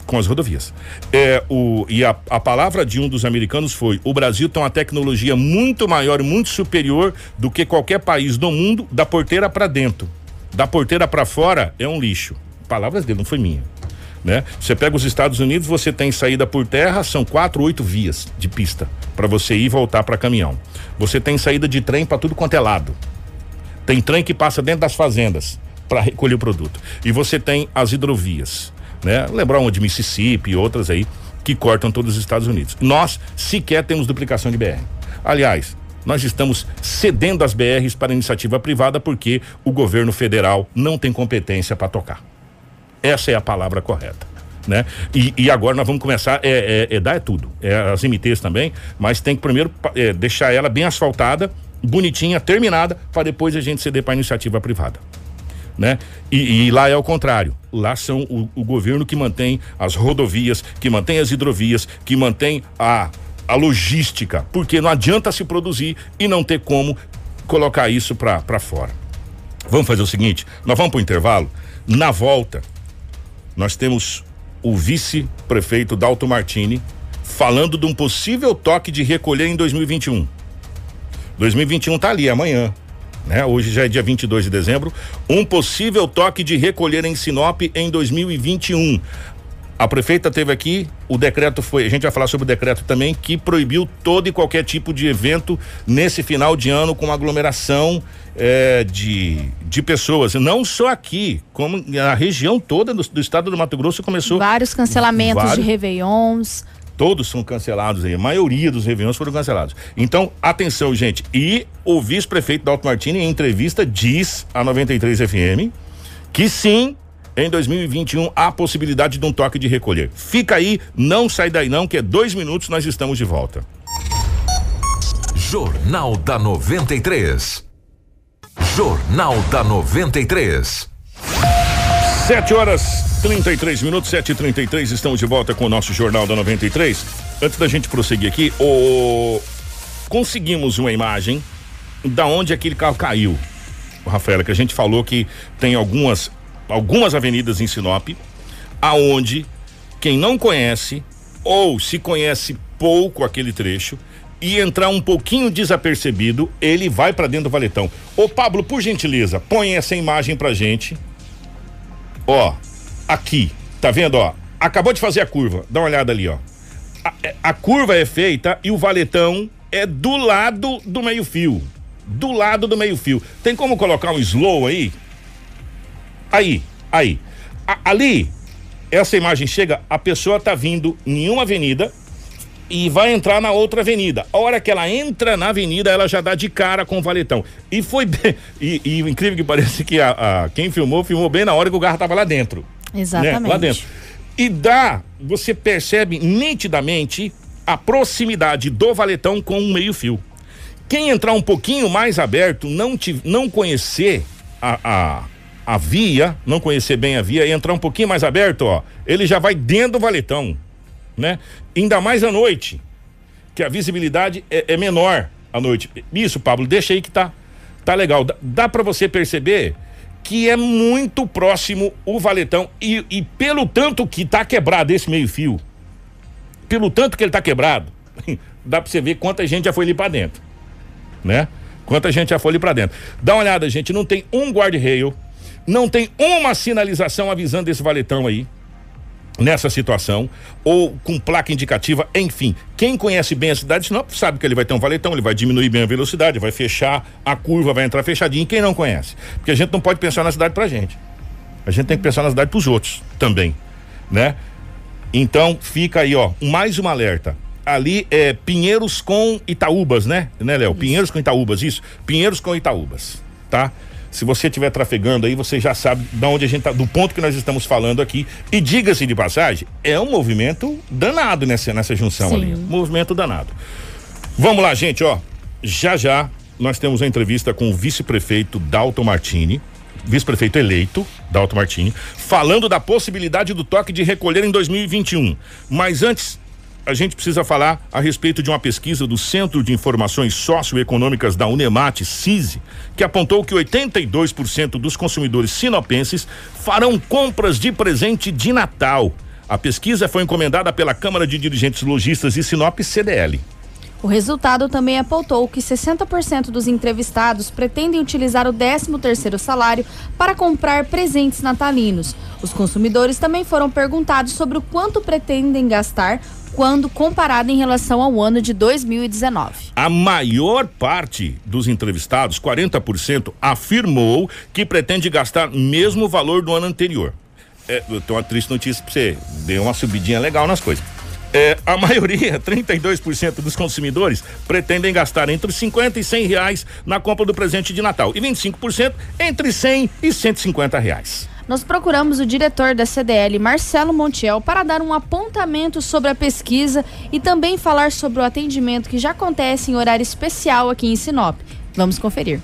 Com as rodovias. É, o, e a, a palavra de um dos americanos foi: o Brasil tem uma tecnologia muito maior, muito superior do que qualquer país do mundo, da porteira para dentro. Da porteira para fora é um lixo palavras dele, não foi minha. Né? Você pega os Estados Unidos, você tem saída por terra, são quatro, oito vias de pista para você ir e voltar para caminhão. Você tem saída de trem para tudo quanto é lado. Tem trem que passa dentro das fazendas para recolher o produto. E você tem as hidrovias, né? Lembrar uma de Mississippi e outras aí que cortam todos os Estados Unidos. Nós sequer temos duplicação de BR. Aliás, nós estamos cedendo as BRs para iniciativa privada porque o governo federal não tem competência para tocar. Essa é a palavra correta. Né? E, e agora nós vamos começar, é, é, é dar é tudo, é as MTs também, mas tem que primeiro é, deixar ela bem asfaltada, bonitinha, terminada, para depois a gente ceder para iniciativa privada. Né? E, e, lá é o contrário. Lá são o, o, governo que mantém as rodovias, que mantém as hidrovias, que mantém a, a logística, porque não adianta se produzir e não ter como colocar isso para fora. Vamos fazer o seguinte: nós vamos para o intervalo. Na volta, nós temos o vice-prefeito Dalto Martini falando de um possível toque de recolher em 2021. 2021 tá ali amanhã, né? Hoje já é dia 22 de dezembro, um possível toque de recolher em Sinop em 2021. A prefeita teve aqui, o decreto foi, a gente vai falar sobre o decreto também, que proibiu todo e qualquer tipo de evento nesse final de ano com aglomeração é, de, de pessoas. Não só aqui, como a região toda do, do estado do Mato Grosso começou. Vários cancelamentos vários, de Réveillons. Todos são cancelados aí, a maioria dos Réveillons foram cancelados. Então, atenção, gente. E o vice-prefeito Dalto Martini, em entrevista, diz a 93 FM que sim, em 2021 há possibilidade de um toque de recolher. Fica aí, não sai daí não, que é dois minutos, nós estamos de volta. Jornal da 93. Jornal da 93. 7 horas 33 minutos, 7 e 33 estamos de volta com o nosso Jornal da 93. Antes da gente prosseguir aqui, o... conseguimos uma imagem da onde aquele carro caiu. Rafaela, que a gente falou que tem algumas algumas avenidas em Sinop, aonde quem não conhece ou se conhece pouco aquele trecho e entrar um pouquinho desapercebido, ele vai para dentro do valetão. Ô Pablo, por gentileza, põe essa imagem pra gente. Ó, aqui, tá vendo, ó? Acabou de fazer a curva, dá uma olhada ali, ó. A, é, a curva é feita e o valetão é do lado do meio-fio. Do lado do meio-fio. Tem como colocar um slow aí? Aí, aí. A, ali, essa imagem chega, a pessoa tá vindo em uma avenida e vai entrar na outra avenida. A hora que ela entra na avenida, ela já dá de cara com o valetão. E foi bem, e, e incrível que pareça que a, a, quem filmou, filmou bem na hora que o carro tava lá dentro. Exatamente. Né? Lá dentro. E dá, você percebe nitidamente a proximidade do valetão com o meio-fio. Quem entrar um pouquinho mais aberto, não, te, não conhecer a, a a via, não conhecer bem a via entrar um pouquinho mais aberto, ó, ele já vai dentro do valetão, né? Ainda mais à noite, que a visibilidade é, é menor à noite. Isso, Pablo, deixa aí que tá, tá legal. Dá, dá para você perceber que é muito próximo o valetão e, e pelo tanto que tá quebrado esse meio fio, pelo tanto que ele tá quebrado, dá para você ver quanta gente já foi ali para dentro, né? Quanta gente já foi ali para dentro. Dá uma olhada, gente, não tem um guarda-rail, não tem uma sinalização avisando esse valetão aí nessa situação ou com placa indicativa, enfim. Quem conhece bem a cidade não sabe que ele vai ter um valetão, ele vai diminuir bem a velocidade, vai fechar a curva, vai entrar fechadinho. Quem não conhece? Porque a gente não pode pensar na cidade pra gente. A gente tem que pensar na cidade pros outros também, né? Então, fica aí, ó, mais um alerta. Ali é Pinheiros com Itaúbas, né? Né, Léo? Pinheiros com Itaúbas, isso. Pinheiros com Itaúbas, tá? Se você estiver trafegando aí, você já sabe de onde a gente tá, do ponto que nós estamos falando aqui. E diga-se de passagem, é um movimento danado nessa, nessa junção Sim. ali. Movimento danado. Vamos lá, gente, ó. Já já nós temos a entrevista com o vice-prefeito Dalton Martini, vice-prefeito eleito, Dalton Martini, falando da possibilidade do toque de recolher em 2021. Mas antes, a gente precisa falar a respeito de uma pesquisa do Centro de Informações Socioeconômicas da Unemate, CISI, que apontou que 82% dos consumidores sinopenses farão compras de presente de Natal. A pesquisa foi encomendada pela Câmara de Dirigentes Logistas e Sinop CDL. O resultado também apontou que 60% dos entrevistados pretendem utilizar o 13º salário para comprar presentes natalinos. Os consumidores também foram perguntados sobre o quanto pretendem gastar quando comparado em relação ao ano de 2019. A maior parte dos entrevistados, 40%, afirmou que pretende gastar mesmo valor do ano anterior. É, eu tenho uma triste notícia pra você. Deu uma subidinha legal nas coisas. É, a maioria, 32% dos consumidores, pretendem gastar entre 50 e 100 reais na compra do presente de Natal e 25% entre 100 e 150 reais. Nós procuramos o diretor da CDL, Marcelo Montiel, para dar um apontamento sobre a pesquisa e também falar sobre o atendimento que já acontece em horário especial aqui em Sinop. Vamos conferir.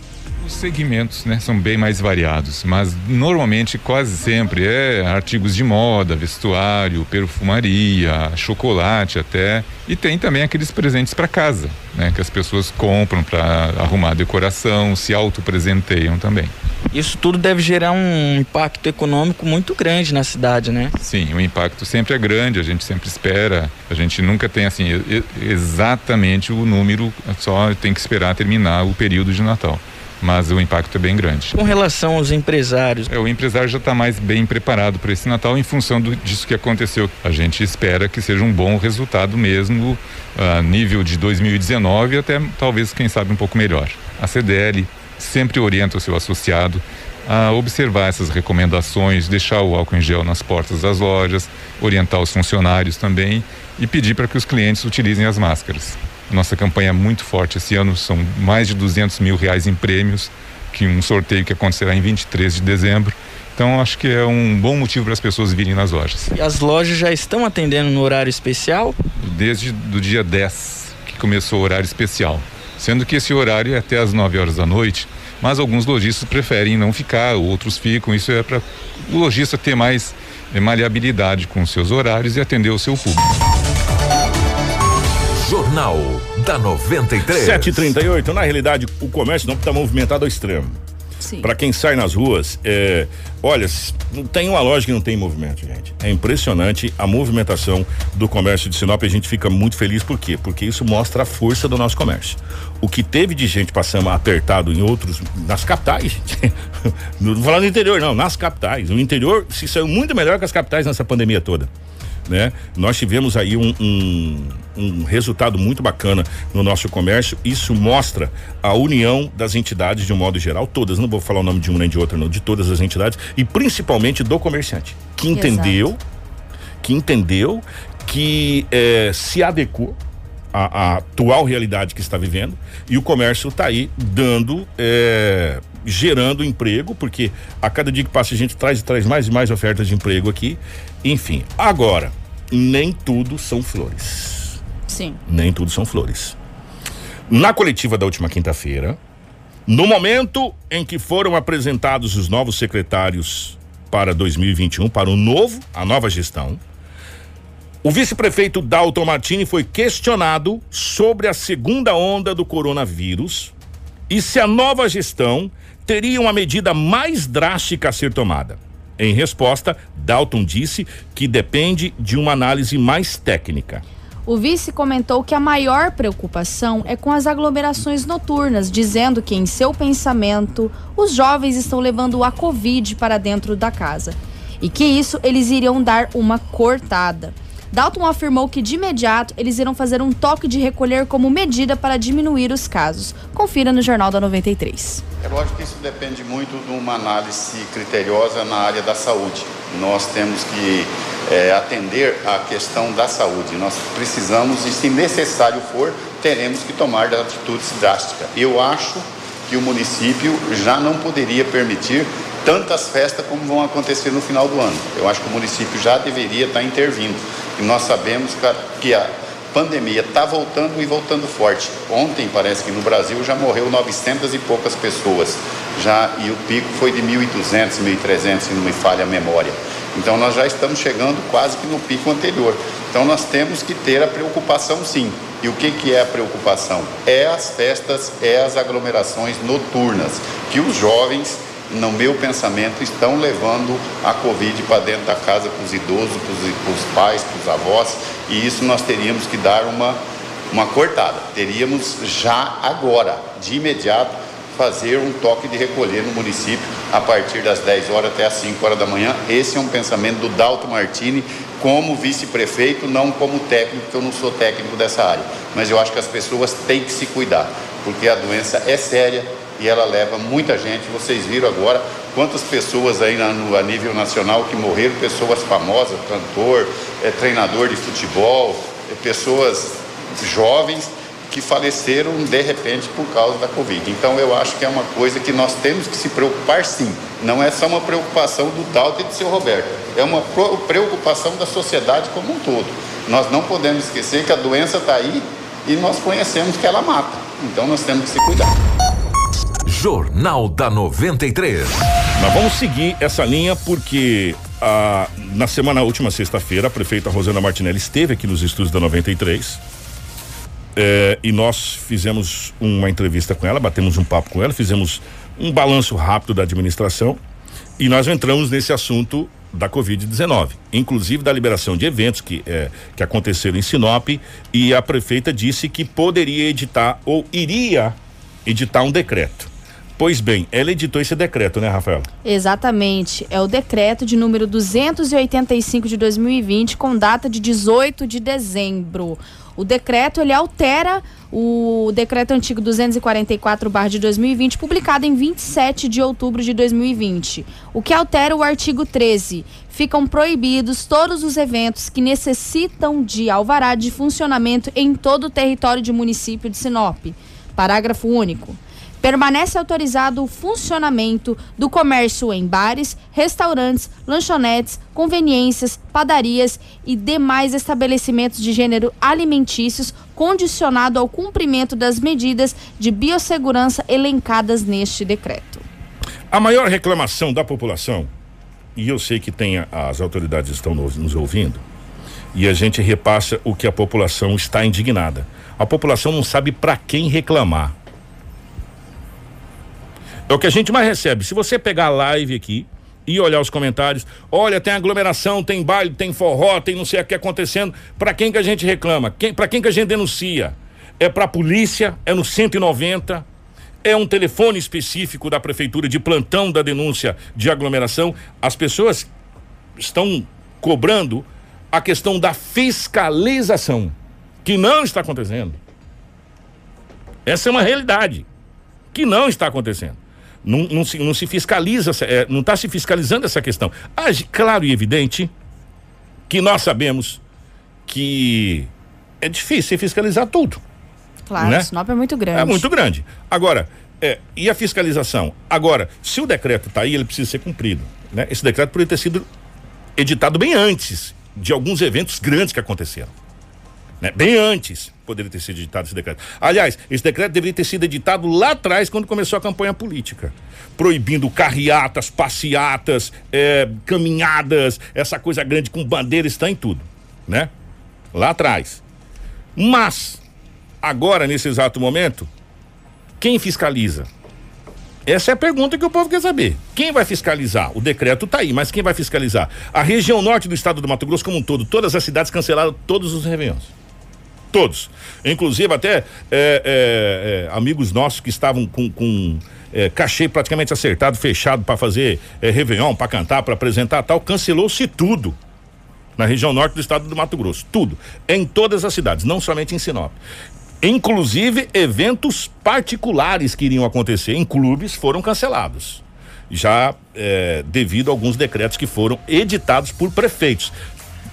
Os segmentos né, são bem mais variados, mas normalmente quase sempre é artigos de moda, vestuário, perfumaria, chocolate até. E tem também aqueles presentes para casa, né, que as pessoas compram para arrumar a decoração, se autopresenteiam também. Isso tudo deve gerar um impacto econômico muito grande na cidade, né? Sim, o impacto sempre é grande, a gente sempre espera, a gente nunca tem assim exatamente o número, só tem que esperar terminar o período de Natal. Mas o impacto é bem grande. Com relação aos empresários, É, o empresário já está mais bem preparado para esse Natal em função do, disso que aconteceu. A gente espera que seja um bom resultado mesmo, a nível de 2019, até talvez, quem sabe, um pouco melhor. A CDL sempre orienta o seu associado a observar essas recomendações, deixar o álcool em gel nas portas das lojas, orientar os funcionários também e pedir para que os clientes utilizem as máscaras. Nossa campanha é muito forte esse ano, são mais de 200 mil reais em prêmios, que um sorteio que acontecerá em 23 de dezembro. Então acho que é um bom motivo para as pessoas virem nas lojas. e as lojas já estão atendendo no horário especial? Desde do dia 10 que começou o horário especial, sendo que esse horário é até às 9 horas da noite, mas alguns lojistas preferem não ficar, outros ficam. Isso é para o lojista ter mais eh, maleabilidade com os seus horários e atender o seu público. Jornal da 93. 738, na realidade, o comércio não está movimentado ao extremo. Para quem sai nas ruas, é, olha, tem uma loja que não tem movimento, gente. É impressionante a movimentação do comércio de Sinop. A gente fica muito feliz por quê? Porque isso mostra a força do nosso comércio. O que teve de gente passando apertado em outros, nas capitais, gente. não vou falar do interior, não, nas capitais. O interior se saiu muito melhor que as capitais nessa pandemia toda né? Nós tivemos aí um, um, um resultado muito bacana no nosso comércio. Isso mostra a união das entidades de um modo geral, todas. Não vou falar o nome de uma nem de outra, não, de todas as entidades e principalmente do comerciante que Exato. entendeu, que entendeu que eh, se adequou à, à atual realidade que está vivendo e o comércio está aí dando eh, gerando emprego porque a cada dia que passa a gente traz e traz mais e mais ofertas de emprego aqui. Enfim agora nem tudo são flores. Sim. nem tudo são flores. Na coletiva da última quinta-feira no momento em que foram apresentados os novos secretários para 2021 para o novo a nova gestão o vice-prefeito Dalton Martini foi questionado sobre a segunda onda do coronavírus e se a nova gestão teria uma medida mais drástica a ser tomada. Em resposta, Dalton disse que depende de uma análise mais técnica. O vice comentou que a maior preocupação é com as aglomerações noturnas, dizendo que, em seu pensamento, os jovens estão levando a Covid para dentro da casa e que isso eles iriam dar uma cortada. Dalton afirmou que de imediato eles irão fazer um toque de recolher como medida para diminuir os casos. Confira no Jornal da 93. É lógico que isso depende muito de uma análise criteriosa na área da saúde. Nós temos que eh, atender à questão da saúde. Nós precisamos, e se necessário for, teremos que tomar atitudes drásticas. Eu acho que o município já não poderia permitir tantas festas como vão acontecer no final do ano. Eu acho que o município já deveria estar intervindo. Nós sabemos que a pandemia está voltando e voltando forte. Ontem parece que no Brasil já morreu 900 e poucas pessoas. Já e o pico foi de 1.200, 1.300, se não me falha a memória. Então nós já estamos chegando quase que no pico anterior. Então nós temos que ter a preocupação sim. E o que, que é a preocupação? É as festas, é as aglomerações noturnas, que os jovens, no meu pensamento, estão levando a Covid para dentro da casa para os idosos, para os pais, para os avós, e isso nós teríamos que dar uma, uma cortada. Teríamos já agora, de imediato, fazer um toque de recolher no município a partir das 10 horas até as 5 horas da manhã. Esse é um pensamento do Dalto Martini como vice-prefeito, não como técnico, porque eu não sou técnico dessa área. Mas eu acho que as pessoas têm que se cuidar, porque a doença é séria e ela leva muita gente. Vocês viram agora quantas pessoas aí no, a nível nacional que morreram, pessoas famosas, cantor, é, treinador de futebol, é, pessoas jovens que faleceram de repente por causa da Covid. Então eu acho que é uma coisa que nós temos que se preocupar sim. Não é só uma preocupação do Dalton e do seu Roberto, é uma preocupação da sociedade como um todo. Nós não podemos esquecer que a doença está aí e nós conhecemos que ela mata. Então nós temos que se cuidar. Jornal da 93. Nós vamos seguir essa linha porque ah, na semana última sexta-feira a prefeita Rosana Martinelli esteve aqui nos estúdios da 93 é, e nós fizemos uma entrevista com ela, batemos um papo com ela, fizemos um balanço rápido da administração e nós entramos nesse assunto da Covid-19, inclusive da liberação de eventos que, é, que aconteceram em Sinop e a prefeita disse que poderia editar ou iria editar um decreto. Pois bem, ela editou esse decreto, né, Rafael? Exatamente. É o decreto de número 285 de 2020, com data de 18 de dezembro. O decreto ele altera o decreto antigo 244/de 2020, publicado em 27 de outubro de 2020. O que altera o artigo 13. Ficam proibidos todos os eventos que necessitam de alvará de funcionamento em todo o território de município de Sinop. Parágrafo único. Permanece autorizado o funcionamento do comércio em bares, restaurantes, lanchonetes, conveniências, padarias e demais estabelecimentos de gênero alimentícios, condicionado ao cumprimento das medidas de biossegurança elencadas neste decreto. A maior reclamação da população, e eu sei que tem as autoridades estão nos, nos ouvindo, e a gente repassa o que a população está indignada. A população não sabe para quem reclamar. É o que a gente mais recebe. Se você pegar a live aqui e olhar os comentários, olha, tem aglomeração, tem baile, tem forró, tem não sei o que acontecendo. Para quem que a gente reclama? Quem, para quem que a gente denuncia? É para a polícia? É no 190? É um telefone específico da prefeitura de plantão da denúncia de aglomeração? As pessoas estão cobrando a questão da fiscalização, que não está acontecendo. Essa é uma realidade que não está acontecendo. Não, não, se, não se fiscaliza, é, não está se fiscalizando essa questão. Ah, claro e evidente que nós sabemos que é difícil fiscalizar tudo. Claro, né? Sinop é muito grande. É muito grande. Agora, é, e a fiscalização? Agora, se o decreto está aí, ele precisa ser cumprido. Né? Esse decreto poderia ter sido editado bem antes de alguns eventos grandes que aconteceram. Né? Bem antes poderia ter sido editado esse decreto. Aliás, esse decreto deveria ter sido editado lá atrás, quando começou a campanha política. Proibindo carreatas, passeatas, é, caminhadas, essa coisa grande com bandeira, está em tudo. Né? Lá atrás. Mas, agora, nesse exato momento, quem fiscaliza? Essa é a pergunta que o povo quer saber. Quem vai fiscalizar? O decreto está aí, mas quem vai fiscalizar? A região norte do estado do Mato Grosso como um todo, todas as cidades cancelaram todos os réveillons. Todos. Inclusive até é, é, é, amigos nossos que estavam com, com é, cachê praticamente acertado, fechado para fazer é, Réveillon, para cantar, para apresentar tal, cancelou-se tudo na região norte do estado do Mato Grosso. Tudo. Em todas as cidades, não somente em Sinop. Inclusive, eventos particulares que iriam acontecer em clubes foram cancelados. Já é, devido a alguns decretos que foram editados por prefeitos.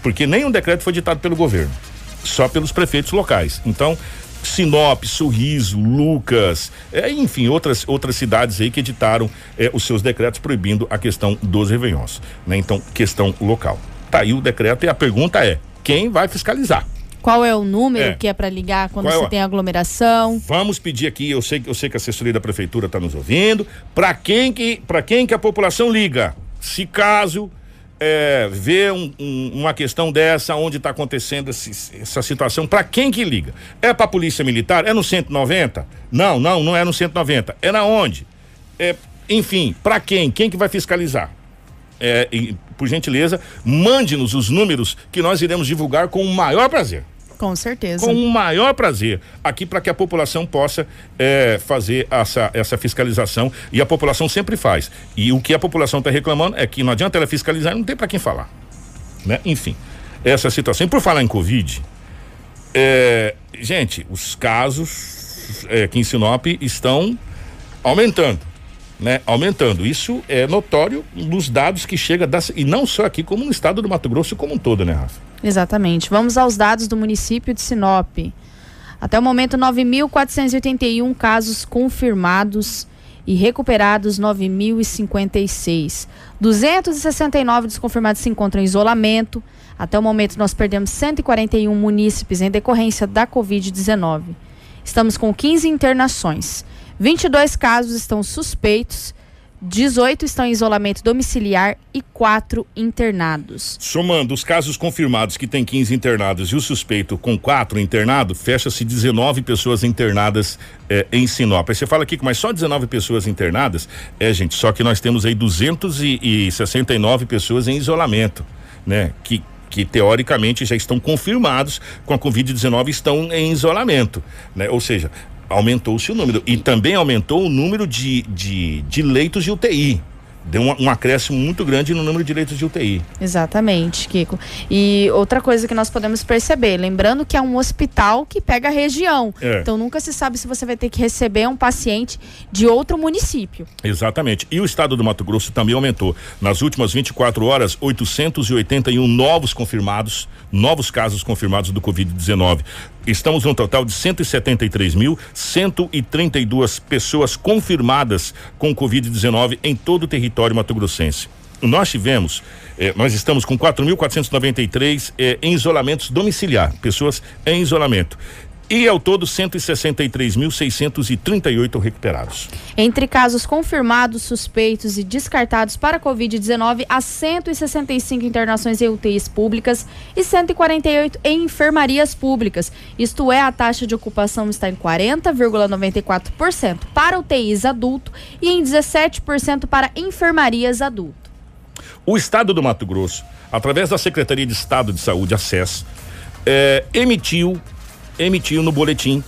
Porque nenhum decreto foi editado pelo governo só pelos prefeitos locais. Então, Sinop, Sorriso, Lucas, é, enfim, outras, outras cidades aí que editaram é, os seus decretos proibindo a questão dos Réveillons, né? Então, questão local. Tá aí o decreto e a pergunta é: quem vai fiscalizar? Qual é o número É. que é para ligar quando Qual é você o- tem aglomeração? Vamos pedir aqui, eu sei, que- eu sei que a assessoria da prefeitura está nos ouvindo, para quem que para quem que a população liga? Se caso é, vê um- um- uma questão dessa, onde está acontecendo esse- essa situação, para quem que liga? É para a polícia militar? É no 190? Não, não, não é no 190. É na onde? É, enfim, para quem? Quem que vai fiscalizar? É, e, por gentileza, mande-nos os números que nós iremos divulgar com o maior prazer Com certeza. com o maior prazer aqui para que a população possa eh, fazer essa, essa fiscalização e a população sempre faz. E o que a população está reclamando é que não adianta ela fiscalizar, não tem para quem falar, né? Enfim, essa situação. E por falar em Covid, eh, gente, os casos eh, aqui em Sinop estão aumentando. Né, aumentando. Isso é notório nos dados que chega das, e não só aqui, como no estado do Mato Grosso como um todo, né, Rafa? Exatamente. Vamos aos dados do município de Sinop. Até o momento, 9.481 casos confirmados e recuperados 9.056. 269 desconfirmados se encontram em isolamento. Até o momento, nós perdemos 141 munícipes em decorrência da Covid-19. Estamos com 15 internações. 22 casos estão suspeitos, 18 estão em isolamento domiciliar e 4 internados. Somando os casos confirmados que tem 15 internados e o suspeito com quatro internados, fecha-se 19 pessoas internadas eh, em Sinop. Aí você fala aqui que mas só 19 pessoas internadas? É, gente, só que nós temos aí 269 pessoas em isolamento, né? Que que teoricamente já estão confirmados com a Covid-19 estão em isolamento, né? Ou seja, aumentou-se o número e também aumentou o número de, de, de leitos de UTI. Deu um, um acréscimo muito grande no número de leitos de UTI. Exatamente, Kiko. E outra coisa que nós podemos perceber, lembrando que é um hospital que pega a região. É. Então nunca se sabe se você vai ter que receber um paciente de outro município. Exatamente. E o estado do Mato Grosso também aumentou. Nas últimas 24 horas, 881 novos confirmados, novos casos confirmados do Covid-19. Estamos num total de 173.132 pessoas confirmadas com Covid-19 em todo o território mato-grossense. Nós tivemos, eh, nós estamos com 4.493 eh, em isolamentos domiciliar, pessoas em isolamento. E ao todo 163.638 recuperados. Entre casos confirmados, suspeitos e descartados para Covid-19, há 165 internações em UTIs públicas e 148 em enfermarias públicas. Isto é, a taxa de ocupação está em 40,94% para UTIs adulto e em 17% para enfermarias adulto. O Estado do Mato Grosso, através da Secretaria de Estado de Saúde, ACES, eh, emitiu, emitiu no boletim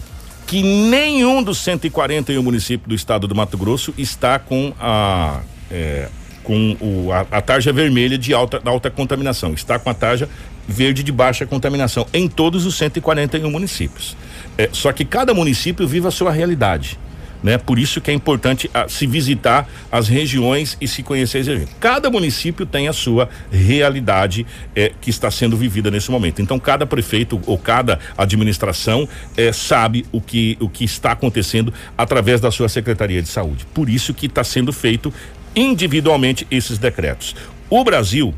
que nenhum dos 141 municípios do Estado do Mato Grosso está com a eh, com o, a, a tarja vermelha de alta, alta contaminação, está com a tarja verde de baixa contaminação em todos os 141 municípios. Eh, só que cada município vive a sua realidade né? Por isso que é importante ah, se visitar as regiões e se conhecer as regiões. Cada município tem a sua realidade eh, que está sendo vivida nesse momento. Então cada prefeito ou cada administração eh, sabe o que o que está acontecendo através da sua secretaria de saúde. Por isso que está sendo feito individualmente esses decretos. O Brasil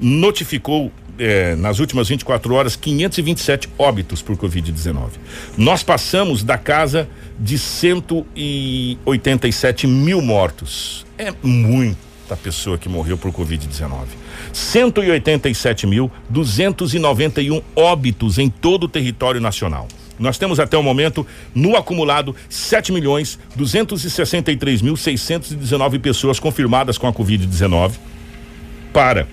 notificou eh, nas últimas 24 horas 527 óbitos por Covid-19. Nós passamos da casa de 187 mil mortos. É muita pessoa que morreu por Covid-19. 187.291 óbitos em todo o território nacional. Nós temos até o momento, no acumulado, 7 milhões 263 mil 619 pessoas confirmadas com a Covid-19 para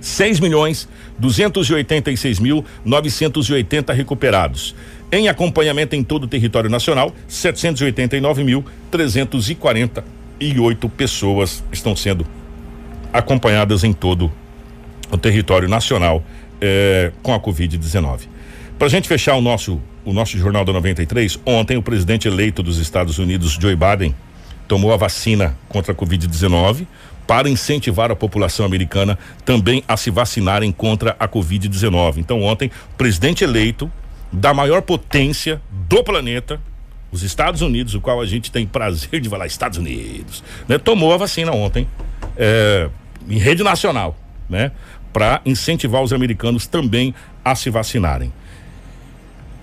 6 milhões 286 mil 980 recuperados. Em acompanhamento em todo o território nacional, 789 mil 348 pessoas estão sendo acompanhadas em todo o território nacional eh, com a Covid-19. Para a gente fechar o nosso, o nosso Jornal da 93, ontem o presidente eleito dos Estados Unidos, Joe Biden, tomou a vacina contra a Covid-19 para incentivar a população americana também a se vacinarem contra a Covid-19. Então, ontem, o presidente eleito da maior potência do planeta, os Estados Unidos, o qual a gente tem prazer de falar Estados Unidos, né? Tomou a vacina ontem, é, em rede nacional, né? Para incentivar os americanos também a se vacinarem.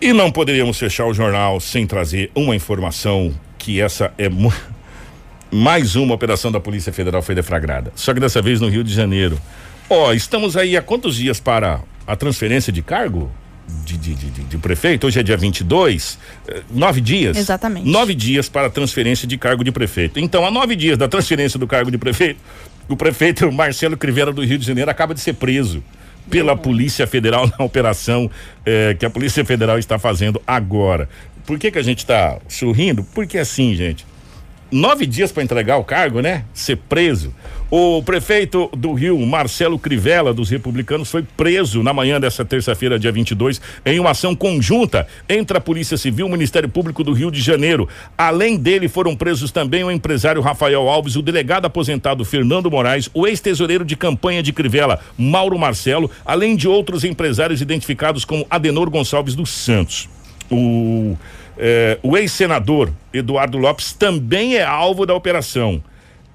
E não poderíamos fechar o jornal sem trazer uma informação que essa é mais uma operação da Polícia Federal foi deflagrada. Só que dessa vez no Rio de Janeiro. Ó, oh, estamos aí há quantos dias para a transferência de cargo? De, de, de, de, prefeito, hoje é dia 22, eh, nove dias. Exatamente. Nove dias para a transferência de cargo de prefeito. Então, há nove dias da transferência do cargo de prefeito, o prefeito Marcelo Crivella do Rio de Janeiro acaba de ser preso pela Polícia Federal na operação eh, que a Polícia Federal está fazendo agora. Por que, que a gente está sorrindo? Porque assim, gente, nove dias para entregar o cargo, né? Ser preso. O prefeito do Rio, Marcelo Crivella, dos republicanos, foi preso na manhã dessa terça-feira, dia 22, em uma ação conjunta entre a Polícia Civil e o Ministério Público do Rio de Janeiro. Além dele, foram presos também o empresário Rafael Alves, o delegado aposentado Fernando Moraes, o ex-tesoureiro de campanha de Crivella, Mauro Marcelo, além de outros empresários identificados como Adenor Gonçalves dos Santos. O, eh, o ex-senador Eduardo Lopes também é alvo da operação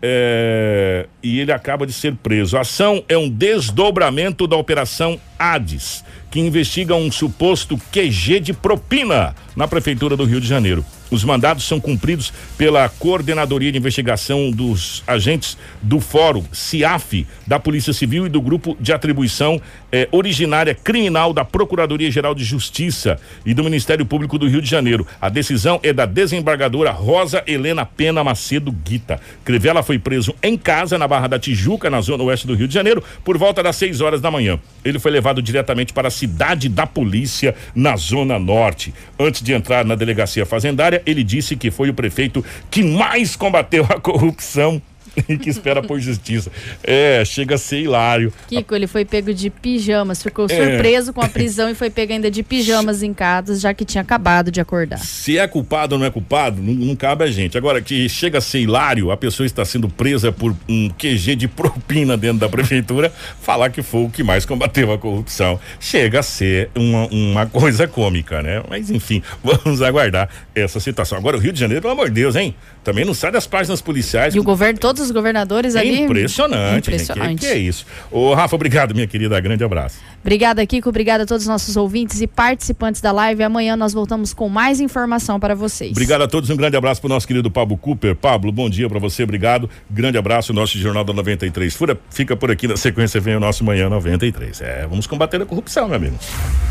é, e ele acaba de ser preso. A ação é um desdobramento da Operação Hades, que investiga um suposto QG de propina na Prefeitura do Rio de Janeiro. Os mandados são cumpridos pela Coordenadoria de Investigação dos Agentes do Fórum CIAF, da Polícia Civil e do Grupo de Atribuição eh, Originária Criminal da Procuradoria-Geral de Justiça e do Ministério Público do Rio de Janeiro. A decisão é da desembargadora Rosa Helena Pena Macedo Guita. Crivella foi preso em casa, na Barra da Tijuca, na zona oeste do Rio de Janeiro, por volta das 6 horas da manhã. Ele foi levado diretamente para a cidade da polícia, na Zona Norte. Antes de entrar na delegacia fazendária, ele disse que foi o prefeito que mais combateu a corrupção e que espera por justiça. É, chega a ser hilário. Kiko, ele foi pego de pijamas, ficou é. surpreso com a prisão e foi pego ainda de pijamas em casa, já que tinha acabado de acordar. Se é culpado ou não é culpado, não, não cabe a gente. Agora, que chega a ser hilário, a pessoa está sendo presa por um QG de propina dentro da prefeitura, falar que foi o que mais combateu a corrupção. Chega a ser uma, uma coisa cômica, né? Mas enfim, vamos aguardar essa situação. Agora, o Rio de Janeiro, pelo amor de Deus, hein? Também não sai das páginas policiais. E o governo, todos os governadores é ali. Impressionante. Impressionante. Que, que, é isso? Ô, Rafa, obrigado, minha querida. Grande abraço. Obrigada, Kiko. Obrigada a todos os nossos ouvintes e participantes da live. Amanhã nós voltamos com mais informação para vocês. Obrigado a todos. Um grande abraço para o nosso querido Pablo Cooper. Pablo, bom dia para você. Obrigado. Grande abraço. Nosso Jornal da 93 Fura fica por aqui. Na sequência vem o nosso Manhã 93. É, vamos combater a corrupção, meu amigo.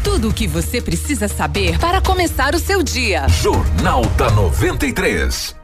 Tudo o que você precisa saber para começar o seu dia. Jornal da 93.